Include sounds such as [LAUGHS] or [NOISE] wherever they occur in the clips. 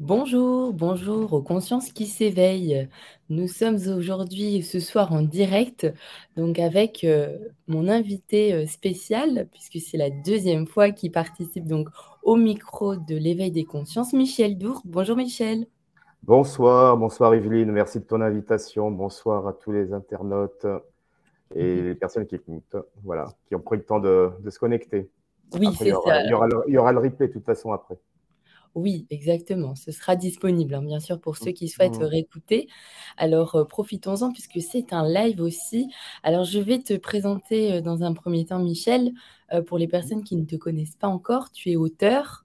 Bonjour, bonjour aux consciences qui s'éveillent. Nous sommes aujourd'hui, ce soir, en direct, donc avec euh, mon invité euh, spécial, puisque c'est la deuxième fois qu'il participe donc au micro de l'éveil des consciences, Michel Dour. Bonjour Michel. Bonsoir, bonsoir Evelyne, merci de ton invitation. Bonsoir à tous les internautes et mhm. les personnes qui écoutent, voilà, qui ont pris le temps de, se connecter. Oui, c'est ça. Il y, aura il y aura le replay de toute façon après. Oui, exactement. Ce sera disponible, hein, bien sûr, pour ceux qui souhaitent mmh. réécouter. Alors, euh, profitons-en puisque c'est un live aussi. Alors, je vais te présenter euh, dans un premier temps, Michel. Euh, pour les mmh. personnes qui ne te connaissent pas encore, tu es auteur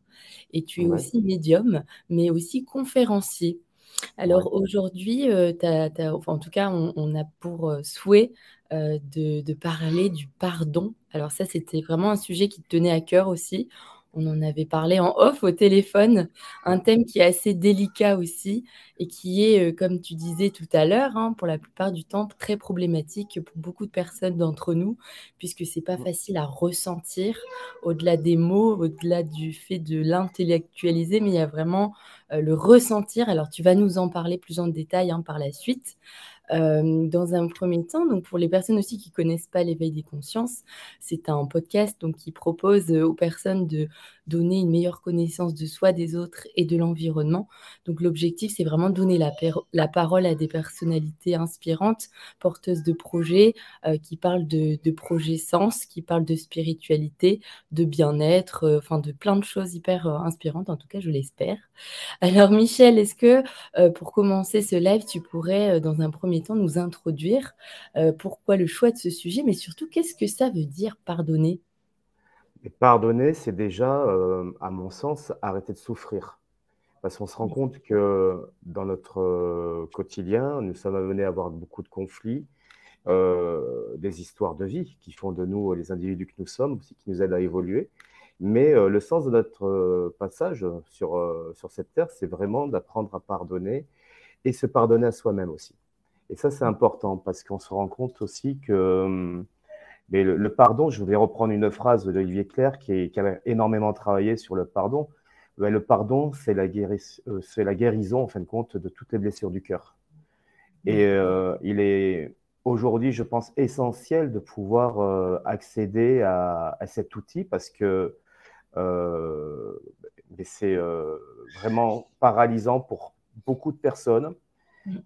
et tu es aussi médium, mais aussi conférencier. Alors aujourd'hui, en tout cas, on, a pour souhait de, de, parler du pardon. Alors ça, c'était vraiment un sujet qui te tenait à cœur aussi on en avait parlé en off au téléphone, un thème qui est assez délicat aussi et qui est, euh, comme tu disais tout à l'heure, hein, pour la plupart du temps très problématique pour beaucoup de personnes d'entre nous, puisque c'est pas facile à ressentir au-delà des mots, au-delà du fait de l'intellectualiser, mais il y a vraiment euh, le ressentir. Alors tu vas nous en parler plus en détail hein, par la suite. Euh, dans un premier temps, donc pour les personnes aussi qui connaissent pas l'éveil des consciences, c'est un podcast donc qui propose aux personnes de donner une meilleure connaissance de soi, des autres et de l'environnement. Donc l'objectif, c'est vraiment de donner la, parole à des personnalités inspirantes, porteuses de projets, euh, qui parlent de, projets sens, qui parlent de spiritualité, de bien-être, euh, enfin de plein de choses hyper euh, inspirantes, en tout cas je l'espère. Alors Michel, est-ce que pour commencer ce live, tu pourrais dans un premier temps nous introduire pourquoi le choix de ce sujet, mais surtout qu'est-ce que ça veut dire pardonner? Pardonner, c'est déjà, euh, à mon sens, arrêter de souffrir. Parce qu'on se rend compte que dans notre euh, quotidien, nous sommes amenés à avoir beaucoup de conflits, euh, des histoires de vie qui font de nous les individus que nous sommes, aussi qui nous aident à évoluer. Mais le sens de notre passage sur, sur cette terre, c'est vraiment d'apprendre à pardonner et se pardonner à soi-même aussi. Et ça, c'est important parce qu'on se rend compte aussi que hum, mais le, pardon, je vais reprendre une phrase d'Olivier Claire qui, qui, a énormément travaillé sur le pardon. le pardon, c'est la, euh, la, guérison, en fin de compte, de toutes les blessures du cœur. Et euh, il est aujourd'hui, je pense, essentiel de pouvoir euh, accéder à, cet outil parce que c'est vraiment paralysant pour beaucoup de personnes.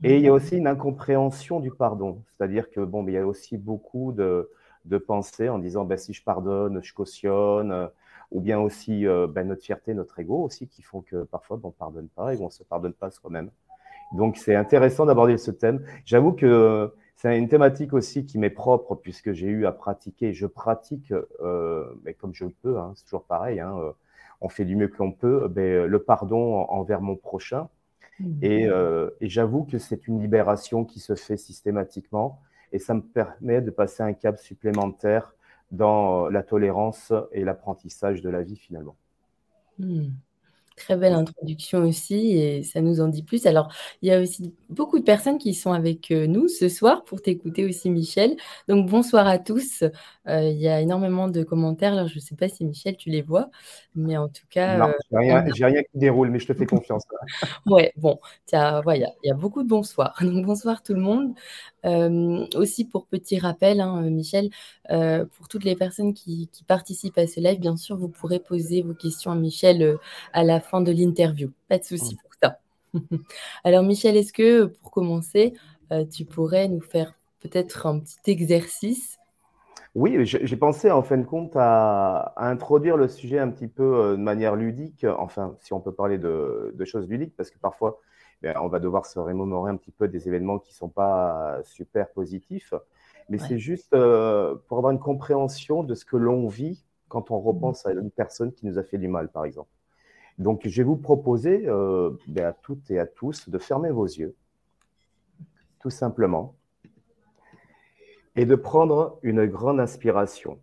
Et il y a aussi une incompréhension du pardon. C'est-à-dire que, bon, mais il y a aussi beaucoup de, de penser en disant ben, si je pardonne, je cautionne, euh, ou bien aussi euh, ben, notre fierté, notre ego aussi, qui font que parfois on ne pardonne pas et on ne se pardonne pas soi-même. Donc c'est intéressant d'aborder ce thème. J'avoue que c'est une thématique aussi qui m'est propre puisque j'ai eu à pratiquer, je pratique, euh, mais comme je le peux, hein, c'est toujours pareil, hein, on fait du mieux que l'on peut, ben, le pardon envers mon prochain. Mmh. Et, et j'avoue que c'est une libération qui se fait systématiquement et ça me permet de passer un cap supplémentaire dans euh, la tolérance et l'apprentissage de la vie finalement. Hmm. Très belle introduction aussi et ça nous en dit plus. Alors, il y a aussi beaucoup de personnes qui sont avec euh, nous ce soir pour t'écouter aussi, Michel. Donc, bonsoir à tous. Euh, il y a énormément de commentaires. Alors, je ne sais pas si, Michel, tu les vois, mais en tout cas... Non, je n'ai rien, qui déroule, mais je te fais [LAUGHS] confiance. ouais, bon, il y a beaucoup de bonsoir. [LAUGHS] Donc, bonsoir tout le monde. Euh, aussi, pour petit rappel, hein, Michel, euh, pour toutes les personnes qui, participent à ce live, bien sûr, vous pourrez poser vos questions à Michel euh, à la fin de l'interview. Pas de souci pour ça. [LAUGHS] Alors, Michel, est-ce que pour commencer, tu pourrais nous faire peut-être un petit exercice? Oui, j'ai pensé en fin de compte à, introduire le sujet un petit peu de manière ludique, enfin, si on peut parler de, de choses ludiques, parce que parfois, ben, on va devoir se remémorer un petit peu des événements qui ne sont pas super positifs. Mais c'est juste euh, pour avoir une compréhension de ce que l'on vit quand on repense à une personne qui nous a fait du mal, par exemple. Donc, je vais vous proposer euh, ben, à toutes et à tous de fermer vos yeux, tout simplement, et de prendre une grande inspiration.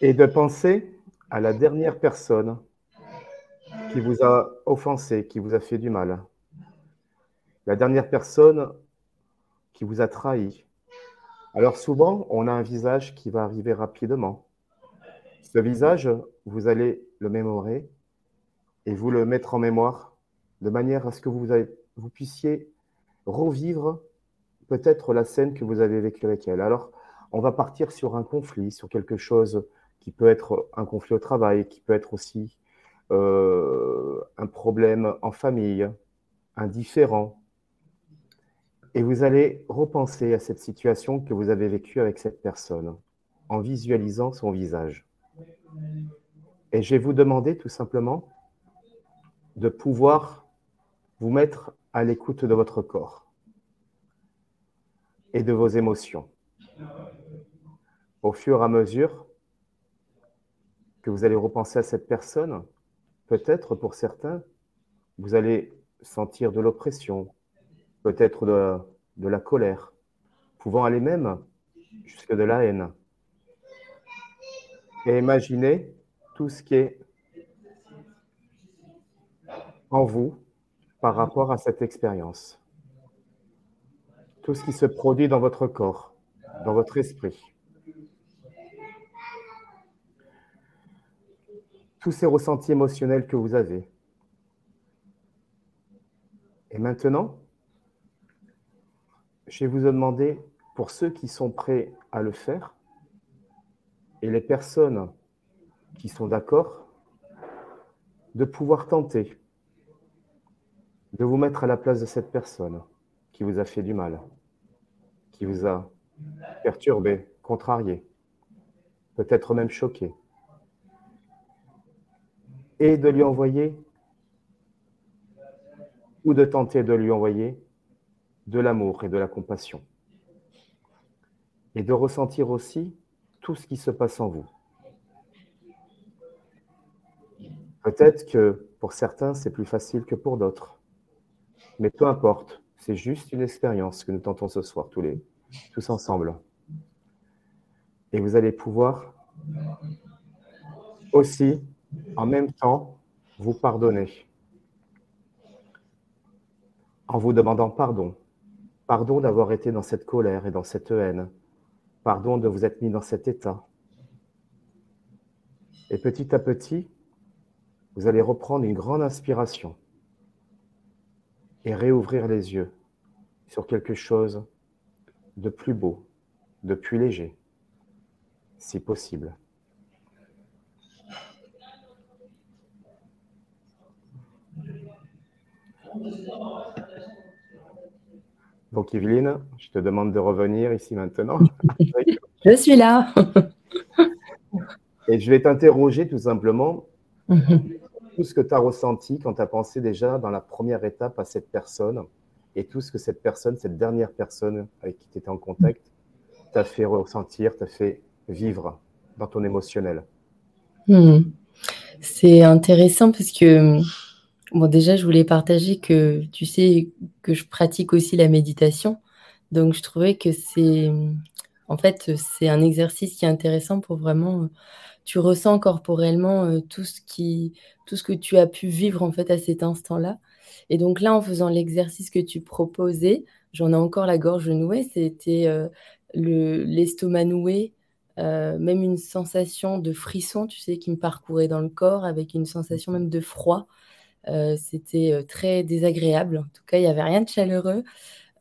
Et de penser à la dernière personne qui vous a offensé, qui vous a fait du mal. La dernière personne qui vous a trahi. Alors souvent, on a un visage qui va arriver rapidement. Ce visage, vous allez le mémorer et vous le mettre en mémoire de manière à ce que vous, puissiez revivre peut-être la scène que vous avez vécue avec elle. Alors, on va partir sur un conflit, sur quelque chose qui peut être un conflit au travail, qui peut être aussi euh, un problème en famille, un différent. Et vous allez repenser à cette situation que vous avez vécue avec cette personne en visualisant son visage. Et je vais vous demander tout simplement de pouvoir vous mettre à l'écoute de votre corps et de vos émotions. Au fur et à mesure que vous allez repenser à cette personne, peut-être pour certains, vous allez sentir de l'oppression, peut-être de, de, la colère, pouvant aller même jusque de la haine. Et imaginez tout ce qui est en vous par rapport à cette expérience. Tout ce qui se produit dans votre corps, dans votre esprit. Tous ces ressentis émotionnels que vous avez. Et maintenant, je vais vous demander, pour ceux qui sont prêts à le faire, et les personnes qui sont d'accord, de pouvoir tenter de vous mettre à la place de cette personne qui vous a fait du mal, qui vous a perturbé, contrarié, peut-être même choqué, et de lui envoyer, ou de tenter de lui envoyer de l'amour et de la compassion, et de ressentir aussi tout ce qui se passe en vous. Peut-être que pour certains, c'est plus facile que pour d'autres. Mais peu importe, c'est juste une expérience que nous tentons ce soir, tous, les, tous ensemble. Et vous allez pouvoir aussi, en même temps, vous pardonner. En vous demandant pardon. Pardon d'avoir été dans cette colère et dans cette haine. Pardon de vous être mis dans cet état. Et petit à petit, vous allez reprendre une grande inspiration et réouvrir les yeux sur quelque chose de plus beau, de plus léger, si possible. Donc, Evelyne, je te demande de revenir ici maintenant. [LAUGHS] je suis là. Et je vais t'interroger tout simplement tout ce que tu as ressenti quand tu as pensé déjà dans la première étape à cette personne et tout ce que cette personne, cette dernière personne avec qui tu étais en contact, t'a fait ressentir, t'a fait vivre dans ton émotionnel. Hmm. C'est intéressant parce que, bon, déjà, je voulais partager que tu sais que je pratique aussi la méditation. Donc, je trouvais que c'est, en fait, c'est un exercice qui est intéressant pour vraiment tu ressens corporellement euh, tout, ce qui, tout ce que tu as pu vivre en fait à cet instant-là. Et donc là, en faisant l'exercice que tu proposais, j'en ai encore la gorge nouée, c'était euh, l'estomac noué, euh, même une sensation de frisson, tu sais, qui me parcourait dans le corps, avec une sensation même de froid. C'était très désagréable. En tout cas, il n'y avait rien de chaleureux.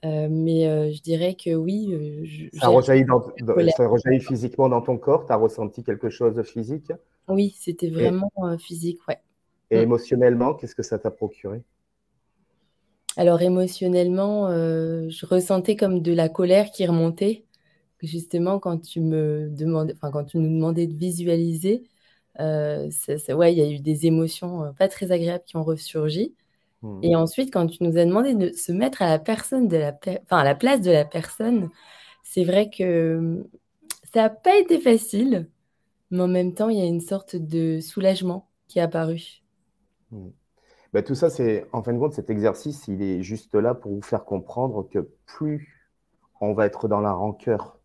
Euh, mais euh, je dirais que oui. Euh, ça, rejaillit physiquement dans ton corps? Tu as ressenti quelque chose de physique? Oui, c'était vraiment physique, ouais. Et mm. émotionnellement, qu'est-ce que ça t'a procuré? Alors émotionnellement, je ressentais comme de la colère qui remontait. Justement, quand tu me demandais, enfin quand tu nous demandais de visualiser, ouais, il y a eu des émotions pas très agréables qui ont ressurgi. Et mmh. ensuite, quand tu nous as demandé de se mettre à la personne de la, enfin, à la place de la personne, c'est vrai que mmh, ça n'a pas été facile, mais en même temps, il y a une sorte de soulagement qui est apparu. Mmh. Bah, tout ça, c'est en fin de compte, cet exercice, il est juste là pour vous faire comprendre que plus on va être dans la rancœur,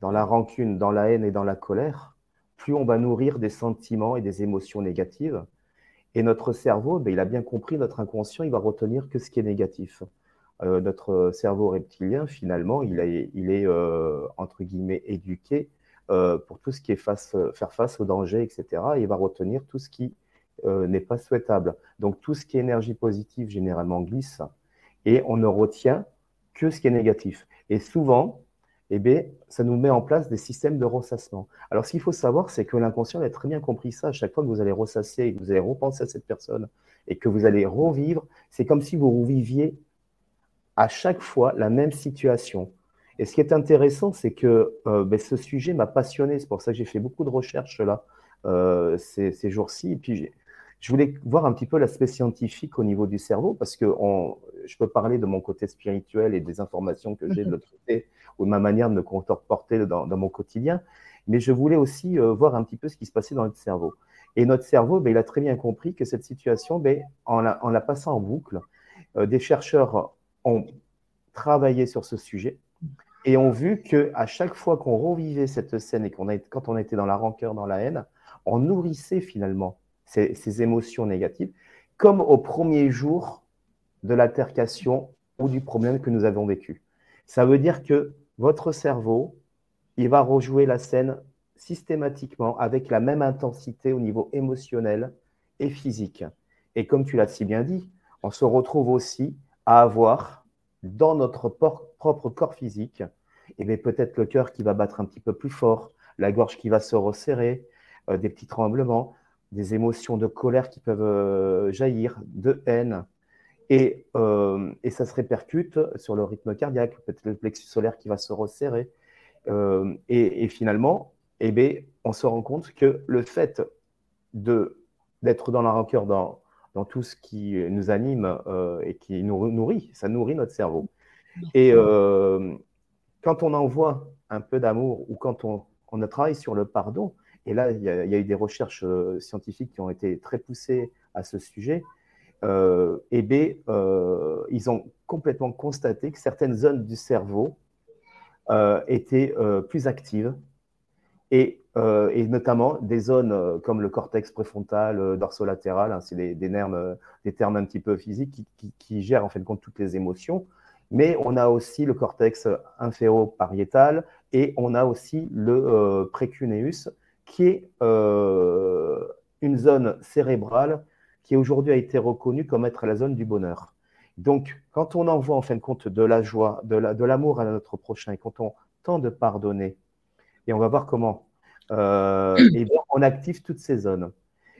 dans la rancune, dans la haine et dans la colère, plus on va nourrir des sentiments et des émotions négatives et notre cerveau, ben, il a bien compris, notre inconscient, il va retenir que ce qui est négatif. Euh, notre cerveau reptilien, finalement, il, est, euh, entre guillemets, éduqué pour tout ce qui est face, faire face au danger, etc. il va retenir tout ce qui n'est pas souhaitable. Donc tout ce qui est énergie positive généralement glisse et on ne retient que ce qui est négatif. Et souvent, eh bien, ça nous met en place des systèmes de ressassement. Alors, ce qu'il faut savoir, c'est que l'inconscient a très bien compris ça. À chaque fois que vous allez ressasser, que vous allez repenser à cette personne et que vous allez revivre, c'est comme si vous reviviez à chaque fois la même situation. Et ce qui est intéressant, c'est que euh, ben, ce sujet m'a passionné. C'est pour ça que j'ai fait beaucoup de recherches là euh, ces, jours-ci. Et puis, je voulais voir un petit peu l'aspect scientifique au niveau du cerveau, parce que je peux parler de mon côté spirituel et des informations que j'ai de l'autre côté, ou de ma manière de me comporter dans, mon quotidien, mais je voulais aussi euh, voir un petit peu ce qui se passait dans notre cerveau. Et notre cerveau, ben, il a très bien compris que cette situation, ben, en, la, en, la, passant en boucle, euh, des chercheurs ont travaillé sur ce sujet et ont vu que à chaque fois qu'on revivait cette scène et qu'on quand on était dans la rancœur, dans la haine, on nourrissait finalement ces, émotions négatives, comme au premier jour de l'altercation ou du problème que nous avons vécu. Ça veut dire que votre cerveau, il va rejouer la scène systématiquement avec la même intensité au niveau émotionnel et physique. Et comme tu l'as si bien dit, on se retrouve aussi à avoir dans notre propre corps physique, et eh peut-être le cœur qui va battre un petit peu plus fort, la gorge qui va se resserrer, euh, des petits tremblements, des émotions de colère qui peuvent euh, jaillir, de haine. Et, euh, et, ça se répercute sur le rythme cardiaque, peut-être le plexus solaire qui va se resserrer. Euh, et, finalement, eh bien, on se rend compte que le fait d'être dans la rancœur, dans, dans tout ce qui nous anime et qui nous nourrit, ça nourrit notre cerveau. Et quand on envoie un peu d'amour ou quand on, on travaille sur le pardon, et là, il y, a, eu des recherches euh, scientifiques qui ont été très poussées à ce sujet. Euh, et B, euh, ils ont complètement constaté que certaines zones du cerveau étaient plus actives et, notamment des zones comme le cortex préfrontal, dorsolatéral, hein, c'est des, termes un petit peu physiques qui, gèrent en fait compte toutes les émotions. Mais on a aussi le cortex inféro-pariétal et on a aussi le précuneus qui est euh, une zone cérébrale qui aujourd'hui a été reconnue comme être la zone du bonheur. Donc, quand on envoie en fin de compte de la joie, de l'amour à notre prochain, et quand on tente de pardonner, et on va voir comment, euh, et on active toutes ces zones.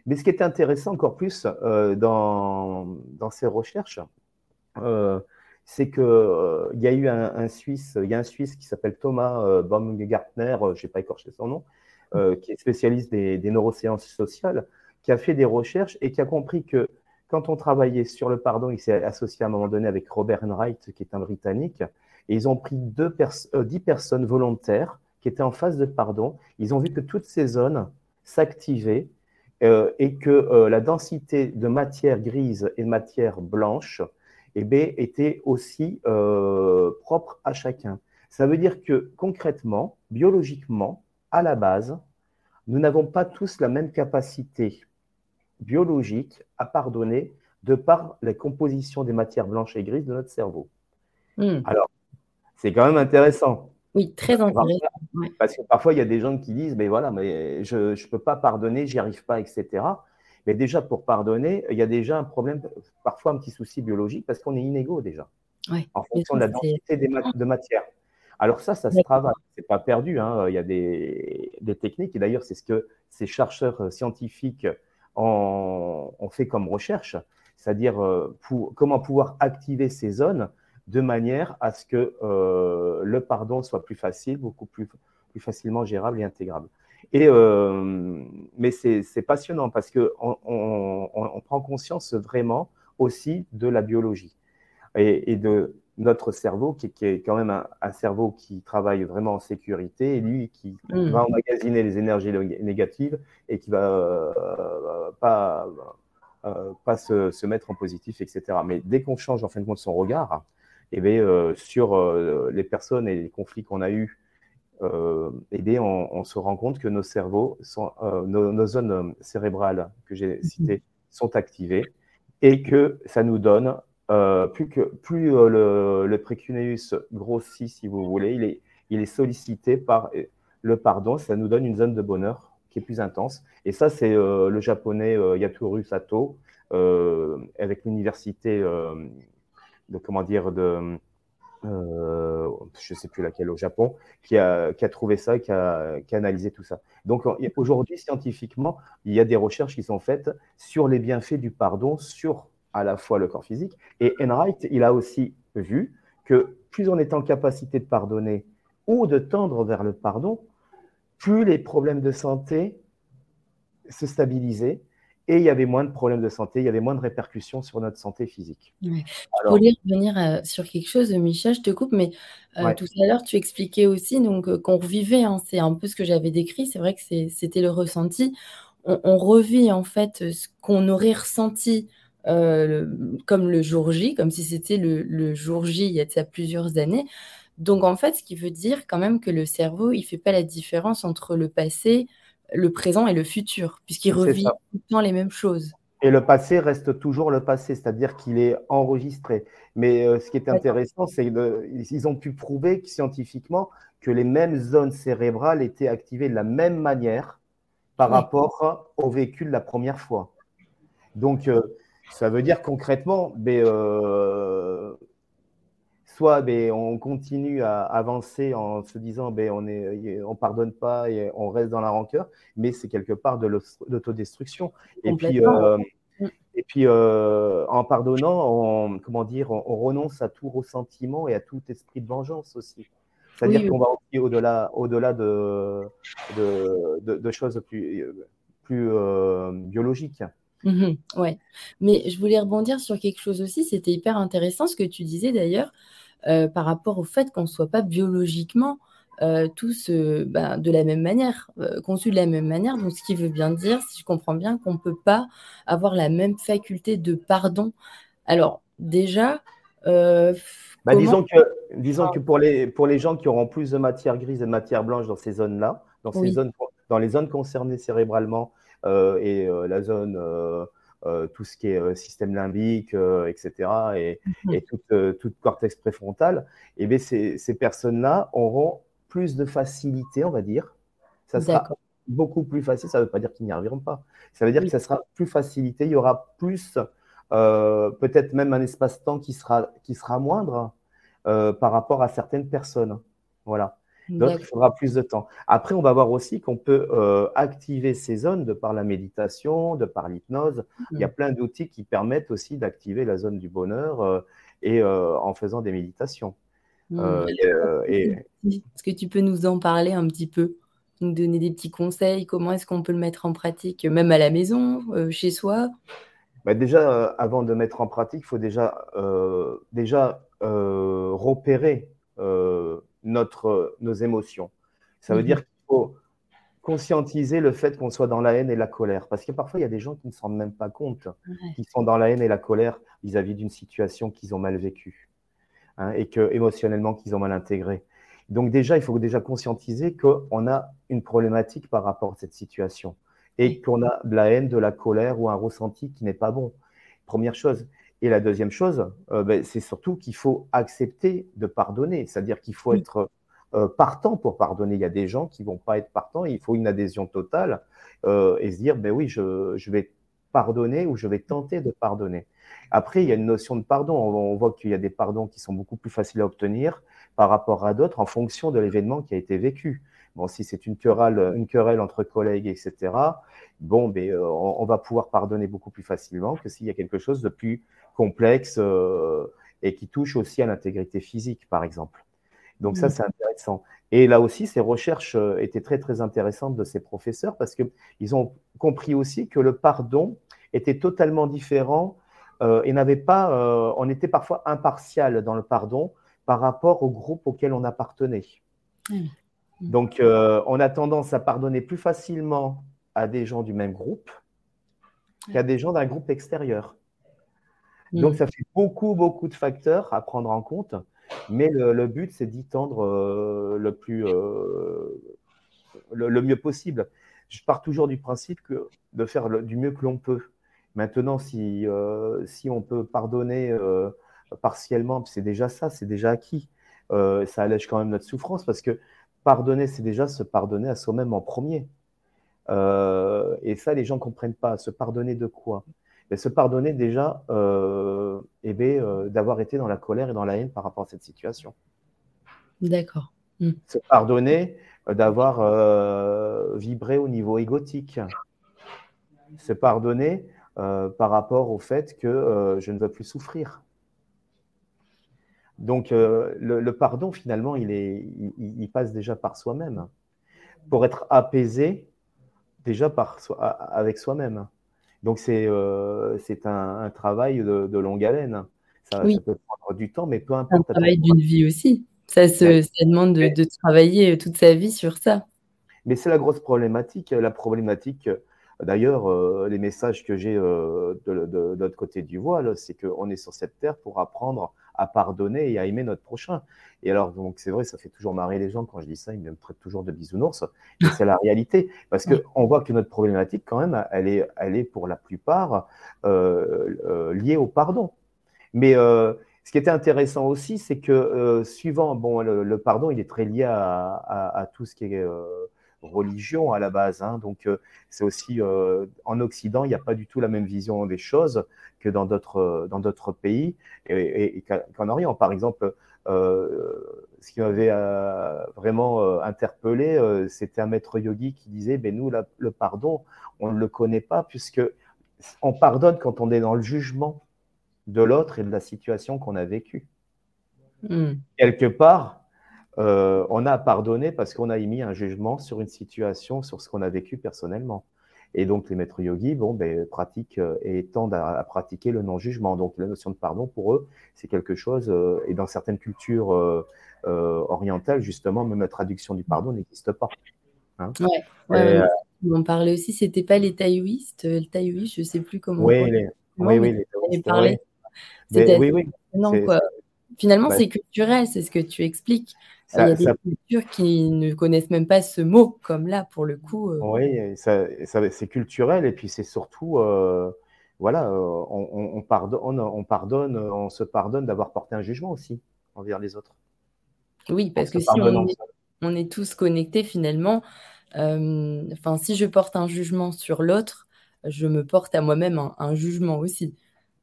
Mais ce qui est intéressant encore plus euh, dans, ces recherches, c'est qu'il il y a eu un, Suisse, il y a un Suisse qui s'appelle Thomas Baumgartner, je n'ai pas écorché son nom, euh, qui est spécialiste des, neurosciences sociales, qui a fait des recherches et qui a compris que quand on travaillait sur le pardon, il s'est associé à un moment donné avec Robert Enright, qui est un Britannique, et ils ont pris deux euh, dix personnes volontaires qui étaient en phase de pardon. Ils ont vu que toutes ces zones s'activaient euh, et que la densité de matière grise et de matière blanche eh était aussi propre à chacun. Ça veut dire que concrètement, biologiquement, à la base, nous n'avons pas tous la même capacité biologique à pardonner de par la composition des matières blanches et grises de notre cerveau. Hmm. Alors, c'est quand même intéressant. Oui, très intéressant. Parce que parfois, il y a des gens qui disent, mais voilà, mais je ne peux pas pardonner, j'y arrive pas, etc. Mais déjà, pour pardonner, il y a déjà un problème, parfois un petit souci biologique, parce qu'on est inégaux déjà. en fonction de la densité des de matière. Alors ça, ça se travaille, c'est pas perdu. Hein. Il y a des, techniques, et d'ailleurs, c'est ce que ces chercheurs euh, scientifiques ont, fait comme recherche, c'est-à-dire euh, comment pouvoir activer ces zones de manière à ce que euh, le pardon soit plus facile, beaucoup plus, facilement gérable et intégrable. Et, mais c'est passionnant parce qu'on on, prend conscience vraiment aussi de la biologie et de, notre cerveau, qui, est quand même un, cerveau qui travaille vraiment en sécurité, et lui qui mm. va emmagasiner les énergies négatives et qui va euh, pas, euh, pas se, mettre en positif, etc. Mais dès qu'on change en fin de compte son regard, et eh bien, euh, sur les personnes et les conflits qu'on a eus, eh bien, on, se rend compte que nos cerveaux, sont, nos, nos, zones cérébrales que j'ai mm-hmm. citées, sont activées et que ça nous donne euh, plus, que, plus euh, le, précuneus grossit, si vous voulez, il est, il est sollicité par, le pardon, ça nous donne une zone de bonheur qui est plus intense. Et ça, c'est le japonais Yaturu Sato, avec l'université de, comment dire, de, euh, je ne sais plus laquelle au Japon, qui a, qui a trouvé ça, qui a, qui a, analysé tout ça. Donc aujourd'hui, scientifiquement, il y a des recherches qui sont faites sur les bienfaits du pardon sur à la fois le corps physique. Et Enright, il a aussi vu que plus on est en capacité de pardonner ou de tendre vers le pardon, plus les problèmes de santé se stabilisaient et il y avait moins de problèmes de santé, il y avait moins de répercussions sur notre santé physique. Ouais. Je voulais revenir euh, sur quelque chose, Micha, je te coupe, mais euh, tout à l'heure, tu expliquais aussi donc euh, qu'on revivait, hein, c'est un peu ce que j'avais décrit, c'est vrai que c'était le ressenti. On, revit en fait ce qu'on aurait ressenti comme le jour J, comme si c'était le, le, jour J il y a ça plusieurs années. Donc en fait, ce qui veut dire quand même que le cerveau, il ne fait pas la différence entre le passé, le présent et le futur, puisqu'il revit tout le temps les mêmes choses. Et le passé reste toujours le passé, c'est-à-dire qu'il est enregistré. Mais euh, ce qui est intéressant, c'est qu'ils ont pu prouver scientifiquement que les mêmes zones cérébrales étaient activées de la même manière par rapport au vécu de la première fois. Donc, euh, ça veut dire concrètement, mais, euh, soit ben, on continue à avancer en se disant ben, on ne on pardonne pas et on reste dans la rancœur, mais c'est quelque part de l'autodestruction. Et puis, euh, mm. et puis euh, en pardonnant, on, comment dire, on, renonce à tout ressentiment et à tout esprit de vengeance aussi. C'est-à-dire qu'on va aussi au-delà au -delà de, de, de, choses plus, plus biologiques. Mmh ouais, mais je voulais rebondir sur quelque chose aussi, c'était hyper intéressant ce que tu disais d'ailleurs, euh, par rapport au fait qu'on ne soit pas biologiquement euh, tous euh, ben, de la même manière, conçus de la même manière. Donc, ce qui veut bien dire, si je comprends bien, qu'on ne peut pas avoir la même faculté de pardon. Alors, déjà, bah, disons que, disons que pour, les, pour les gens qui auront plus de matière grise et de matière blanche dans ces zones-là, dans, ces zones, dans les zones concernées cérébralement et la zone euh, tout ce qui est euh, système limbique, euh, etc., et, mhm. et toute, cortex préfrontal, et bien ces, ces personnes-là auront plus de facilité, on va dire. Ça sera beaucoup plus facile. Ça ne veut pas dire qu'ils n'y arriveront pas. Ça veut dire que ça sera plus facilité. Il y aura plus, peut-être même un espace-temps qui sera, qui sera moindre par rapport à certaines personnes. Voilà. Donc, il faudra plus de temps. Après, on va voir aussi qu'on peut euh, activer ces zones de par la méditation, de par l'hypnose. Il y a mmh. plein d'outils qui permettent aussi d'activer la zone du bonheur euh, et euh, en faisant des méditations. Mmh. Est-ce que tu peux nous en parler un petit peu? Nous donner des petits conseils? Comment est-ce qu'on peut le mettre en pratique, même à la maison, chez soi? Bah déjà, avant de mettre en pratique, il faut déjà, déjà repérer notre, nos émotions. Ça veut mhm. dire qu'il faut conscientiser le fait qu'on soit dans la haine et la colère. Parce que parfois, il y a des gens qui ne s'en rendent même pas compte, qui sont dans la haine et la colère vis-à-vis d'une situation qu'ils ont mal vécue hein, et que émotionnellement qu'ils ont mal intégrée. Donc déjà, il faut déjà conscientiser qu'on a une problématique par rapport à cette situation et qu'on a de la haine, de la colère ou un ressenti qui n'est pas bon. Première chose. Et la deuxième chose, euh, ben, c'est surtout qu'il faut accepter de pardonner, c'est-à-dire qu'il faut être euh, partant pour pardonner. Il y a des gens qui vont pas être partants, il faut une adhésion totale euh, et se dire, ben oui, je, je, vais pardonner ou je vais tenter de pardonner. Après, il y a une notion de pardon. On, voit qu'il y a des pardons qui sont beaucoup plus faciles à obtenir par rapport à d'autres en fonction de l'événement qui a été vécu. Bon, si c'est une querelle, une querelle entre collègues, etc., bon, ben, on, on, va pouvoir pardonner beaucoup plus facilement que s'il y a quelque chose de plus complexe euh, et qui touche aussi à l'intégrité physique, par exemple. Donc ça, mm. c'est intéressant. Et là aussi, ces recherches euh, étaient très, très intéressantes de ces professeurs parce qu'ils ont compris aussi que le pardon était totalement différent euh, et n'avait pas, on était parfois impartial dans le pardon par rapport au groupe auquel on appartenait. Mm. Donc, on a tendance à pardonner plus facilement à des gens du même groupe qu'à des gens d'un groupe extérieur. Donc, mm. ça fait beaucoup, beaucoup de facteurs à prendre en compte. Mais le, but, c'est d'y tendre euh, le, plus, euh, le, mieux possible. Je pars toujours du principe de faire du mieux que l'on peut. Maintenant, si, euh, si on peut pardonner partiellement, c'est déjà ça, c'est déjà acquis. ça allège quand même notre souffrance parce que pardonner, c'est déjà se pardonner à soi-même en premier. Et ça, les gens ne comprennent pas. Se pardonner de quoi? Mais Se pardonner déjà euh, eh euh, d'avoir été dans la colère et dans la haine par rapport à cette situation. D'accord. Hmm. Se pardonner d'avoir vibré au niveau égotique. Se pardonner par rapport au fait que je ne veux plus souffrir. Donc, le, pardon, finalement, il, est, il passe déjà par soi-même. Pour être apaisé, déjà par avec soi-même. Donc c'est euh, un, travail de, longue haleine. Ça, peut prendre du temps, mais peu importe. Un travail d'une vie aussi. Ça, se, ça demande de, travailler toute sa vie sur ça. Mais c'est la grosse problématique. La problématique, d'ailleurs, euh, les messages que j'ai euh, de, de, l'autre côté du voile, c'est qu'on est sur cette terre pour apprendre à pardonner et à aimer notre prochain. Et alors, donc, c'est vrai, ça fait toujours marrer les gens quand je dis ça, ils me traitent toujours de bisounours. Et c'est la réalité. Parce qu'on voit que notre problématique, quand même, elle est, elle est pour la plupart euh, liée au pardon. Mais ce qui était intéressant aussi, c'est que suivant, bon, le, pardon, il est très lié à, à tout ce qui est religion à la base. Hein. donc, euh, c'est aussi euh, en Occident, il n'y a pas du tout la même vision des choses que dans d'autres euh, dans d'autres pays et, qu'en Orient. Par exemple, ce qui m'avait vraiment interpellé, c'était un maître yogi qui disait ben nous, le pardon, on ne le connaît pas puisque on pardonne quand on est dans le jugement de l'autre et de la situation qu'on a vécue. Hmm. Quelque part, euh, on a pardonné parce qu'on a émis un jugement sur une situation, sur ce qu'on a vécu personnellement. Et donc, les maîtres yogis bon, ben, pratiquent euh, et tendent à, pratiquer le non-jugement. Donc, la notion de pardon, pour eux, c'est quelque chose, euh, et dans certaines cultures orientales, justement, même la traduction du pardon n'existe pas. Hein ouais, on parlait aussi, c'était pas les taoïstes, le taoïste, je sais plus comment. Oui, les, oui, oui, les taoïstes. Oui. oui, oui. Finalement, c'est culturel, c'est ce que tu expliques. Il y a des cultures qui ne connaissent même pas ce mot, comme là, pour le coup. Euh. Oui, c'est culturel, et puis c'est surtout, euh, voilà, euh, on, pardonne, on pardonne, on se pardonne d'avoir porté un jugement aussi envers les autres. Oui, parce que si on est, tous connectés, finalement, enfin, si je porte un jugement sur l'autre, je me porte à moi-même un, jugement aussi.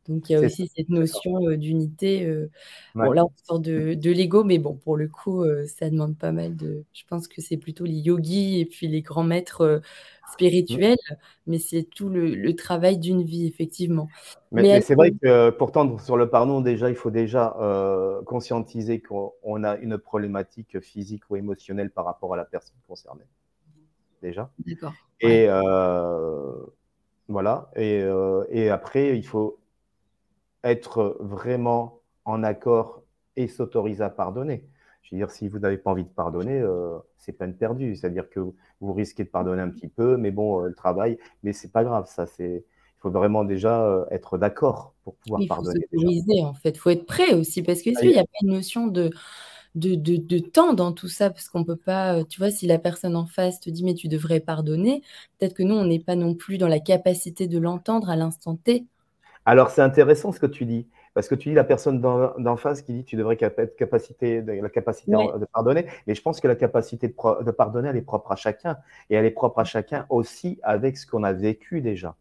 Donc il y a aussi cette notion d'unité. Bon, là, on sort de, l'ego, mais bon, pour le coup, ça demande pas mal de. Je pense que c'est plutôt les yogis et puis les grands maîtres mmh. spirituels, mais c'est tout le, travail d'une vie, effectivement. Mais, c'est vrai que pour tendre sur le pardon, déjà, il faut déjà conscientiser qu'on a une problématique physique ou émotionnelle par rapport à la personne concernée. Déjà. D'accord. Et voilà. Et, et après, il faut être vraiment en accord et s'autoriser à pardonner. Je veux dire, si vous n'avez pas envie de pardonner, euh, c'est peine perdue. C'est-à-dire que vous risquez de pardonner un petit peu, mais bon, euh, le travail, mais c'est pas grave. Ça, c'est, il faut vraiment déjà euh, être d'accord pour pouvoir pardonner. Il faut s'autoriser, en fait. Il faut être prêt aussi, parce qu'il n'y a pas une notion de, de, de, de, temps dans tout ça, parce qu'on peut pas, tu vois, si la personne en face te dit, mais tu devrais pardonner, peut-être que nous, on n'est pas non plus dans la capacité de l'entendre à l'instant T. Alors, c'est intéressant ce que tu dis, parce que tu dis la personne d'en face qui dit tu devrais être capacité, la capacité de pardonner, mais je pense que la capacité de, pardonner, elle est propre à chacun, et elle est propre à chacun aussi avec ce qu'on a vécu déjà.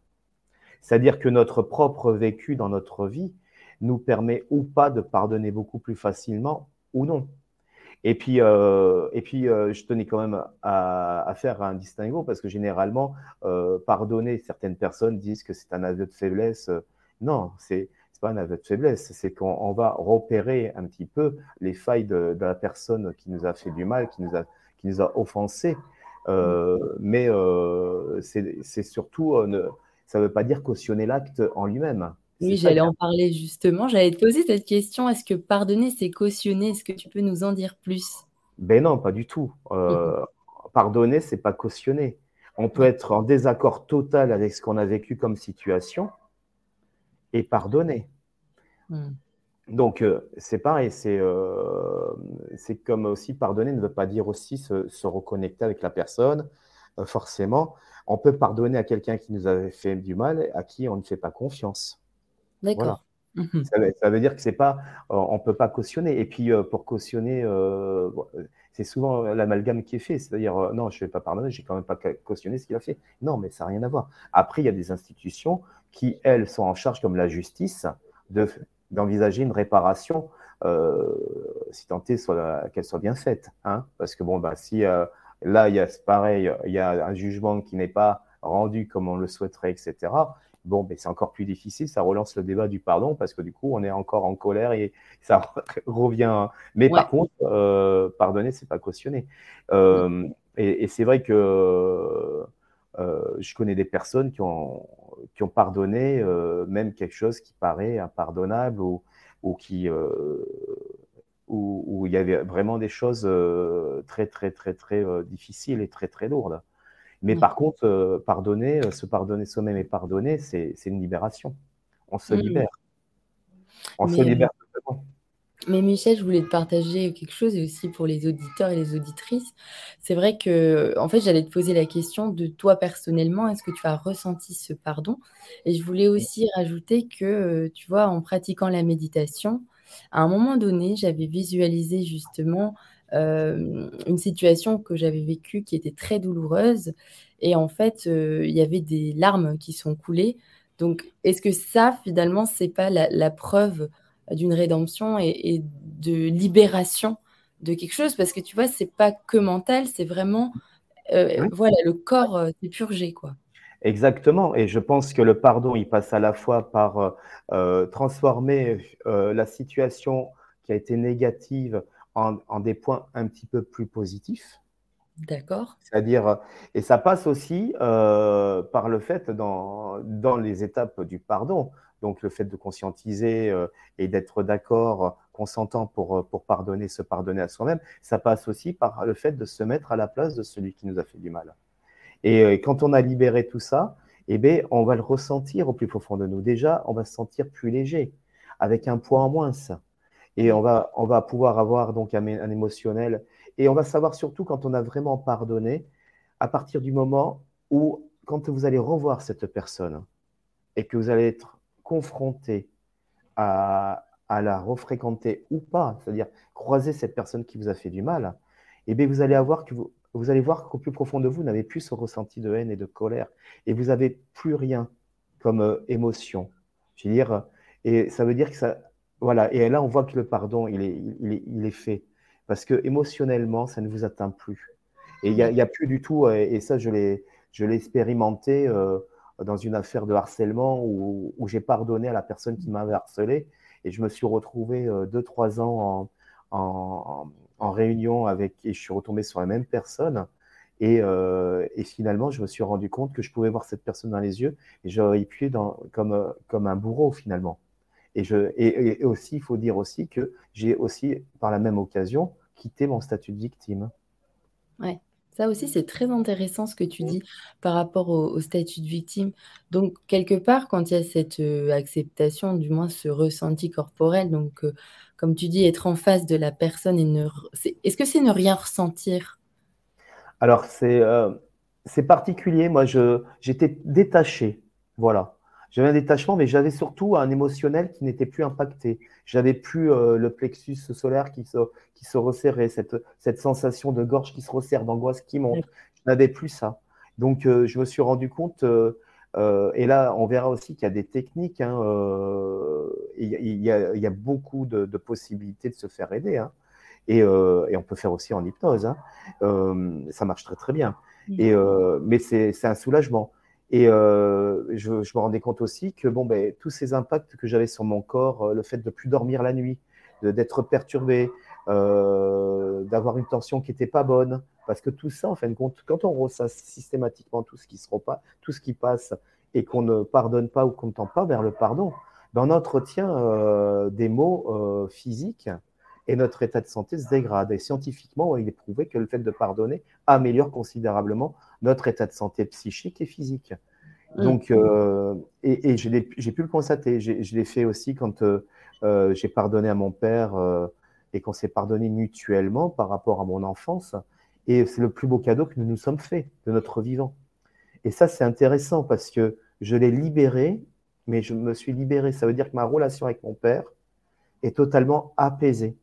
C'est-à-dire que notre propre vécu dans notre vie nous permet ou pas de pardonner beaucoup plus facilement ou non. Et puis, euh, et puis euh, je tenais quand même à, faire un distinguo parce que généralement, euh, pardonner, certaines personnes disent que c'est un aveu de faiblesse. Non, c'est pas un aveu de faiblesse, c'est qu'on va repérer un petit peu les failles de, la personne qui nous a fait du mal, qui nous a, qui nous a offensés. Euh, mais euh, c'est surtout, euh, ça ne veut pas dire cautionner l'acte en lui-même. Oui, j'allais en parler justement. J'allais te poser cette question. Est-ce que pardonner, c'est cautionner? Est-ce que tu peux nous en dire plus? Ben non, pas du tout. Mmh pardonner, c'est pas cautionner. On peut être en désaccord total avec ce qu'on a vécu comme situation, et pardonner. Hmm. Donc, euh, c'est pareil, euh, c'est comme aussi pardonner ne veut pas dire aussi se, reconnecter avec la personne, euh, forcément. On peut pardonner à quelqu'un qui nous avait fait du mal, à qui on ne fait pas confiance. D'accord. Mhm. Ça, veut dire que c'est pas, on ne peut pas cautionner. Et puis, pour cautionner, c'est souvent l'amalgame qui est fait. C'est-à-dire, euh, non, je ne vais pas pardonner, j'ai quand même pas cautionné ce qu'il a fait. Non, mais ça n'a rien à voir. Après, il y a des institutions qui, elles, sont en charge, comme la justice, d'envisager une réparation, euh, si tant est qu'elle soit bien faite. Hein Parce que, bon, bah, si euh, là, il y a pareil, il y a un jugement qui n'est pas rendu comme on le souhaiterait, etc., bon, mais c'est encore plus difficile, ça relance le débat du pardon parce que du coup, on est encore en colère et ça [LAUGHS] revient. Mais par contre, euh, pardonner, c'est pas cautionner. Euh, et, c'est vrai que je connais des personnes qui ont, qui ont pardonné même quelque chose qui paraît impardonnable ou, ou qui où, où, il y avait vraiment des choses très très très très difficiles et très très lourdes. Mais par contre, euh, pardonner, euh, se pardonner soi-même et pardonner, c'est une libération. On se mmh. libère. On se libère Mais Michel, je voulais te partager quelque chose et aussi pour les auditeurs et les auditrices. C'est vrai que, en fait, j'allais te poser la question de toi personnellement, est-ce que tu as ressenti ce pardon? Et je voulais aussi rajouter que, euh, tu vois, en pratiquant la méditation, à un moment donné, j'avais visualisé justement une situation que j'avais vécue qui était très douloureuse. Et en fait, il y avait des larmes qui sont coulées. Donc, est-ce que ça, finalement, c'est pas la, preuve d'une rédemption et, de libération de quelque chose Parce que tu vois, c'est pas que mental, c'est vraiment, voilà, le corps s'est purgé, quoi. Exactement. Et je pense que le pardon, il passe à la fois par transformer la situation qui a été négative en, des points un petit peu plus positifs. D'accord. C'est-à-dire, et ça passe aussi euh, par le fait dans, dans les étapes du pardon, donc le fait de conscientiser euh, et d'être d'accord, consentant pour, pour pardonner, se pardonner à soi-même, ça passe aussi par le fait de se mettre à la place de celui qui nous a fait du mal. Et euh, quand on a libéré tout ça, eh bien, on va le ressentir au plus profond de nous. Déjà, on va se sentir plus léger, avec un poids en moins. Et on va, on va pouvoir avoir donc un, émotionnel. Et on va savoir surtout quand on a vraiment pardonné, à partir du moment où, quand vous allez revoir cette personne et que vous allez être confronté à, la refréquenter ou pas, c'est-à-dire croiser cette personne qui vous a fait du mal, eh bien vous allez avoir que vous, allez voir qu'au plus profond de vous, vous n'avez plus ce ressenti de haine et de colère, et vous n'avez plus rien comme euh, émotion. Je veux dire, et ça veut dire que ça, voilà, et là, on voit que le pardon, il est, fait. Parce que émotionnellement, ça ne vous atteint plus. Et il n'y a, plus du tout, et ça, je l'ai expérimenté euh, dans une affaire de harcèlement où, j'ai pardonné à la personne qui m'avait harcelé. Et je me suis retrouvé euh, deux, trois ans en, en, réunion avec, et je suis retombé sur la même personne. Et, euh, et, finalement, je me suis rendu compte que je pouvais voir cette personne dans les yeux et j'aurais pu dans, comme, comme un bourreau finalement. Et, je, et, aussi, il faut dire aussi que j'ai aussi, par la même occasion, quitté mon statut de victime. Ouais. Ça aussi, c'est très intéressant ce que tu dis par rapport au, statut de victime. Donc, quelque part, quand il y a cette euh, acceptation, du moins ce ressenti corporel, donc, euh, comme tu dis, être en face de la personne et ne. Est-ce que c'est ne rien ressentir? Alors, c'est euh, c'est particulier. Moi, j'étais détaché. Voilà. J'avais un détachement, mais j'avais surtout un émotionnel qui n'était plus impacté. J'avais plus euh, le plexus solaire qui se, qui se resserrait, cette, cette sensation de gorge qui se resserre, d'angoisse qui monte. Je n'avais plus ça. Donc, euh, je me suis rendu compte, euh, et là, on verra aussi qu'il y a des techniques, hein, il, y a, il, y a, beaucoup de, possibilités de se faire aider. Hein, et, et, on peut faire aussi en hypnose. Hein, ça marche très, très bien. Et, mais c'est un soulagement. Et euh, je, me rendais compte aussi que bon, ben, tous ces impacts que j'avais sur mon corps, euh, le fait de plus dormir la nuit, d'être perturbé, euh, d'avoir une tension qui n'était pas bonne, parce que tout ça, en fin de compte, quand on ressasse systématiquement tout ce qui se pas, tout ce qui passe et qu'on ne pardonne pas ou qu'on ne tend pas vers le pardon, ben on entretient des maux physiques et notre état de santé se dégrade. Et scientifiquement, il est prouvé que le fait de pardonner améliore considérablement notre état de santé psychique et physique. Mm. Donc, euh, et, j'ai pu le constater. Je l'ai fait aussi quand euh, euh, j'ai pardonné à mon père et qu'on s'est pardonné mutuellement par rapport à mon enfance. Et c'est le plus beau cadeau que nous nous sommes fait de notre vivant. Et ça, c'est intéressant parce que je l'ai libéré, mais je me suis libéré. Ça veut dire que ma relation avec mon père est totalement apaisée.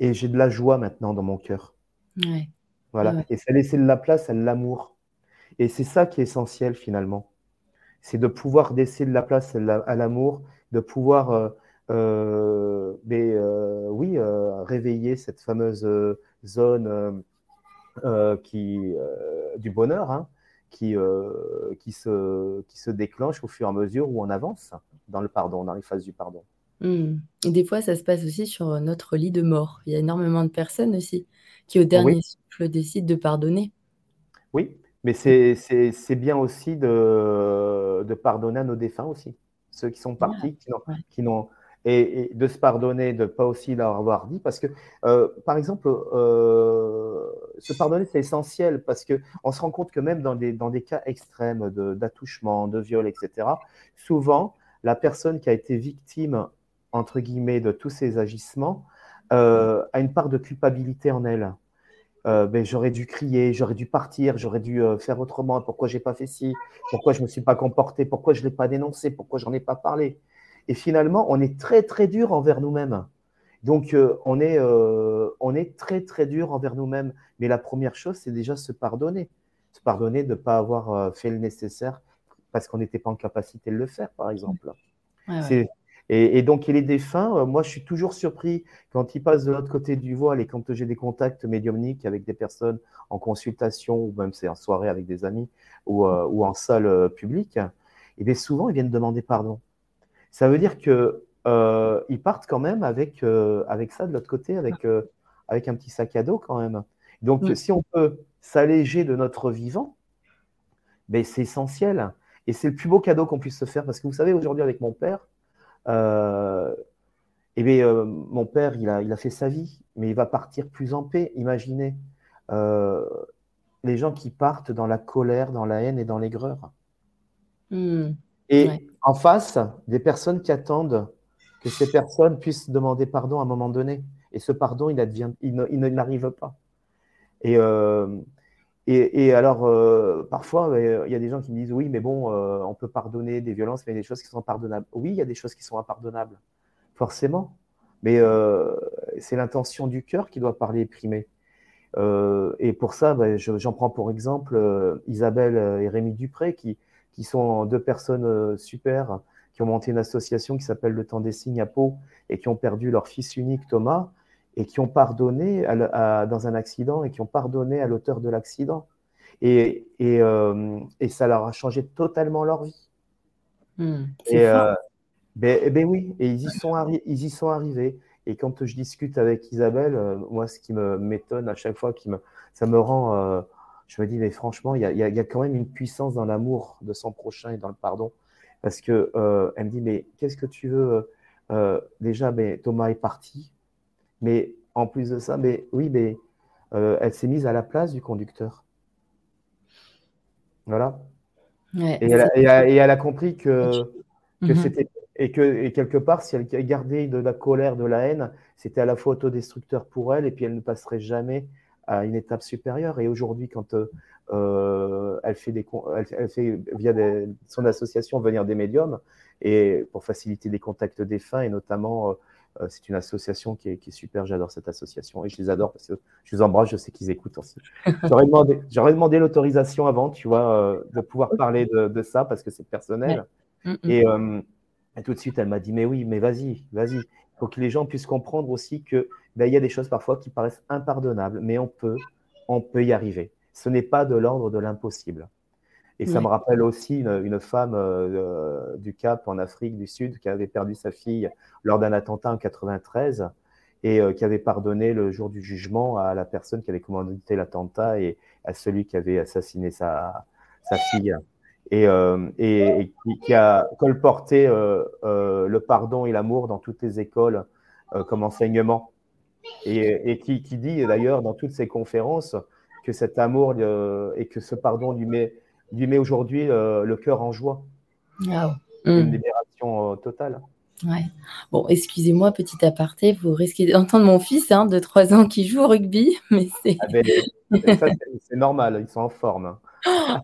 Et j'ai de la joie maintenant dans mon cœur. Ouais. Voilà. Et c'est laisser de la place à l'amour. Et c'est ça qui est essentiel finalement. C'est de pouvoir laisser de la place à l'amour, de pouvoir, euh, euh, mais, euh, oui, réveiller cette fameuse zone qui, du bonheur, hein, qui, qui, se, qui se déclenche au fur et à mesure où on avance dans le pardon, dans les phases du pardon. Mmh. Et des fois, ça se passe aussi sur notre lit de mort. Il y a énormément de personnes aussi qui, au dernier souffle, décident de pardonner. Oui, mais c'est bien aussi de, de, pardonner à nos défunts aussi, ceux qui sont partis, qui n'ont et, de se pardonner, de ne pas aussi leur avoir dit, parce que, euh, par exemple, euh, se pardonner, c'est essentiel, parce qu'on se rend compte que même dans des, dans des cas extrêmes d'attouchement, de, de, viol, etc., souvent, la personne qui a été victime, entre guillemets, de tous ces agissements, euh, a une part de culpabilité en elle. Euh, ben, j'aurais dû crier, j'aurais dû partir, j'aurais dû euh, faire autrement, pourquoi j'ai pas fait ci, pourquoi je me suis pas comporté, pourquoi je l'ai pas dénoncé, pourquoi j'en ai pas parlé? Et finalement, on est très très dur envers nous-mêmes. Donc euh, on, est, on est très très dur envers nous-mêmes. Mais la première chose, c'est déjà se pardonner. Se pardonner de ne pas avoir fait le nécessaire parce qu'on n'était pas en capacité de le faire, par exemple. Ouais, et, donc, il est défunt. Euh, moi, je suis toujours surpris quand il passe de l'autre côté du voile et quand j'ai des contacts médiumniques avec des personnes en consultation ou même c'est en soirée avec des amis ou, euh, ou en salle euh, publique. Et bien souvent, ils viennent demander pardon. Ça veut dire que ils partent quand même avec, avec ça de l'autre côté, avec, avec un petit sac à dos quand même. Donc, si on peut s'alléger de notre vivant, ben, c'est essentiel. Et c'est le plus beau cadeau qu'on puisse se faire parce que vous savez, aujourd'hui, avec mon père, euh, eh bien, euh, mon père, il a, il a fait sa vie, mais il va partir plus en paix. Imaginez euh, les gens qui partent dans la colère, dans la haine et dans l'aigreur. Hmm. et en face, des personnes qui attendent que ces personnes puissent demander pardon à un moment donné. Et ce pardon, il, advient, il, n'arrive pas. Et, et, alors, euh, parfois, euh, il y a des gens qui me disent oui, mais bon, euh, on peut pardonner des violences, mais il y a des choses qui sont impardonnables. Oui, il y a des choses qui sont impardonnables, forcément. Mais c'est l'intention du cœur qui doit parler et primer. et pour ça, ben, j'en prends pour exemple Isabelle et Rémi Dupré, qui, qui sont deux personnes super, qui ont monté une association qui s'appelle Le Temps des Signes à Pau et qui ont perdu leur fils unique Thomas et qui ont pardonné dans un accident et qui ont pardonné à l'auteur de l'accident. Et, et, euh, et, ça leur a changé totalement leur vie. Hmm, et euh, ben, ben, oui, et ils y, sont ils y sont arrivés. Et quand je discute avec Isabelle, euh, moi, ce qui m'étonne à chaque fois, qui me, ça me rend, je me dis, mais franchement, il y a, y a, quand même une puissance dans l'amour de son prochain et dans le pardon. Parce que elle me dit, mais qu'est-ce que tu veux Déjà, ben, Thomas est parti, mais en plus de ça, mais oui, mais euh, elle s'est mise à la place du conducteur. Voilà. et, elle a, compris que, c'était et que quelque part, si elle gardait de la colère, de la haine, c'était à la fois autodestructeur pour elle et puis elle ne passerait jamais à une étape supérieure. Et aujourd'hui, quand euh, elle fait des, elle, fait via son association venir des médiums et pour faciliter les contacts défunts et notamment euh, euh, c'est une association qui est, super. J'adore cette association et je les adore parce que je les embrasse. Je sais qu'ils écoutent aussi. [LAUGHS] J'aurais demandé, demandé l'autorisation avant, tu vois, euh, de pouvoir parler de, ça parce que c'est personnel. Mm, mm. Euh, et, tout de suite, elle m'a dit Mais oui, mais vas-y, vas-y. Il faut que les gens puissent comprendre aussi que ben, il y a des choses parfois qui paraissent impardonnables, mais on peut, on peut y arriver. Ce n'est pas de l'ordre de l'impossible. Et ça me rappelle aussi une, femme euh, du Cap en Afrique du Sud qui avait perdu sa fille lors d'un attentat en 93 et euh, qui avait pardonné le jour du jugement à la personne qui avait commandité l'attentat et à celui qui avait assassiné sa, sa fille. Et, euh, et, qui, a colporté le pardon et l'amour dans toutes les écoles comme enseignement. Et, et qui, qui, dit d'ailleurs dans toutes ses conférences que cet amour et que ce pardon lui met lui met aujourd'hui euh, le cœur en joie. Une hmm. libération euh, totale. Ouais. Bon, excusez-moi, petit aparté, vous risquez d'entendre mon fils hein, de 3 ans qui joue au rugby, [LAUGHS] mais c'est. Ah ben, c'est normal, ils sont en forme.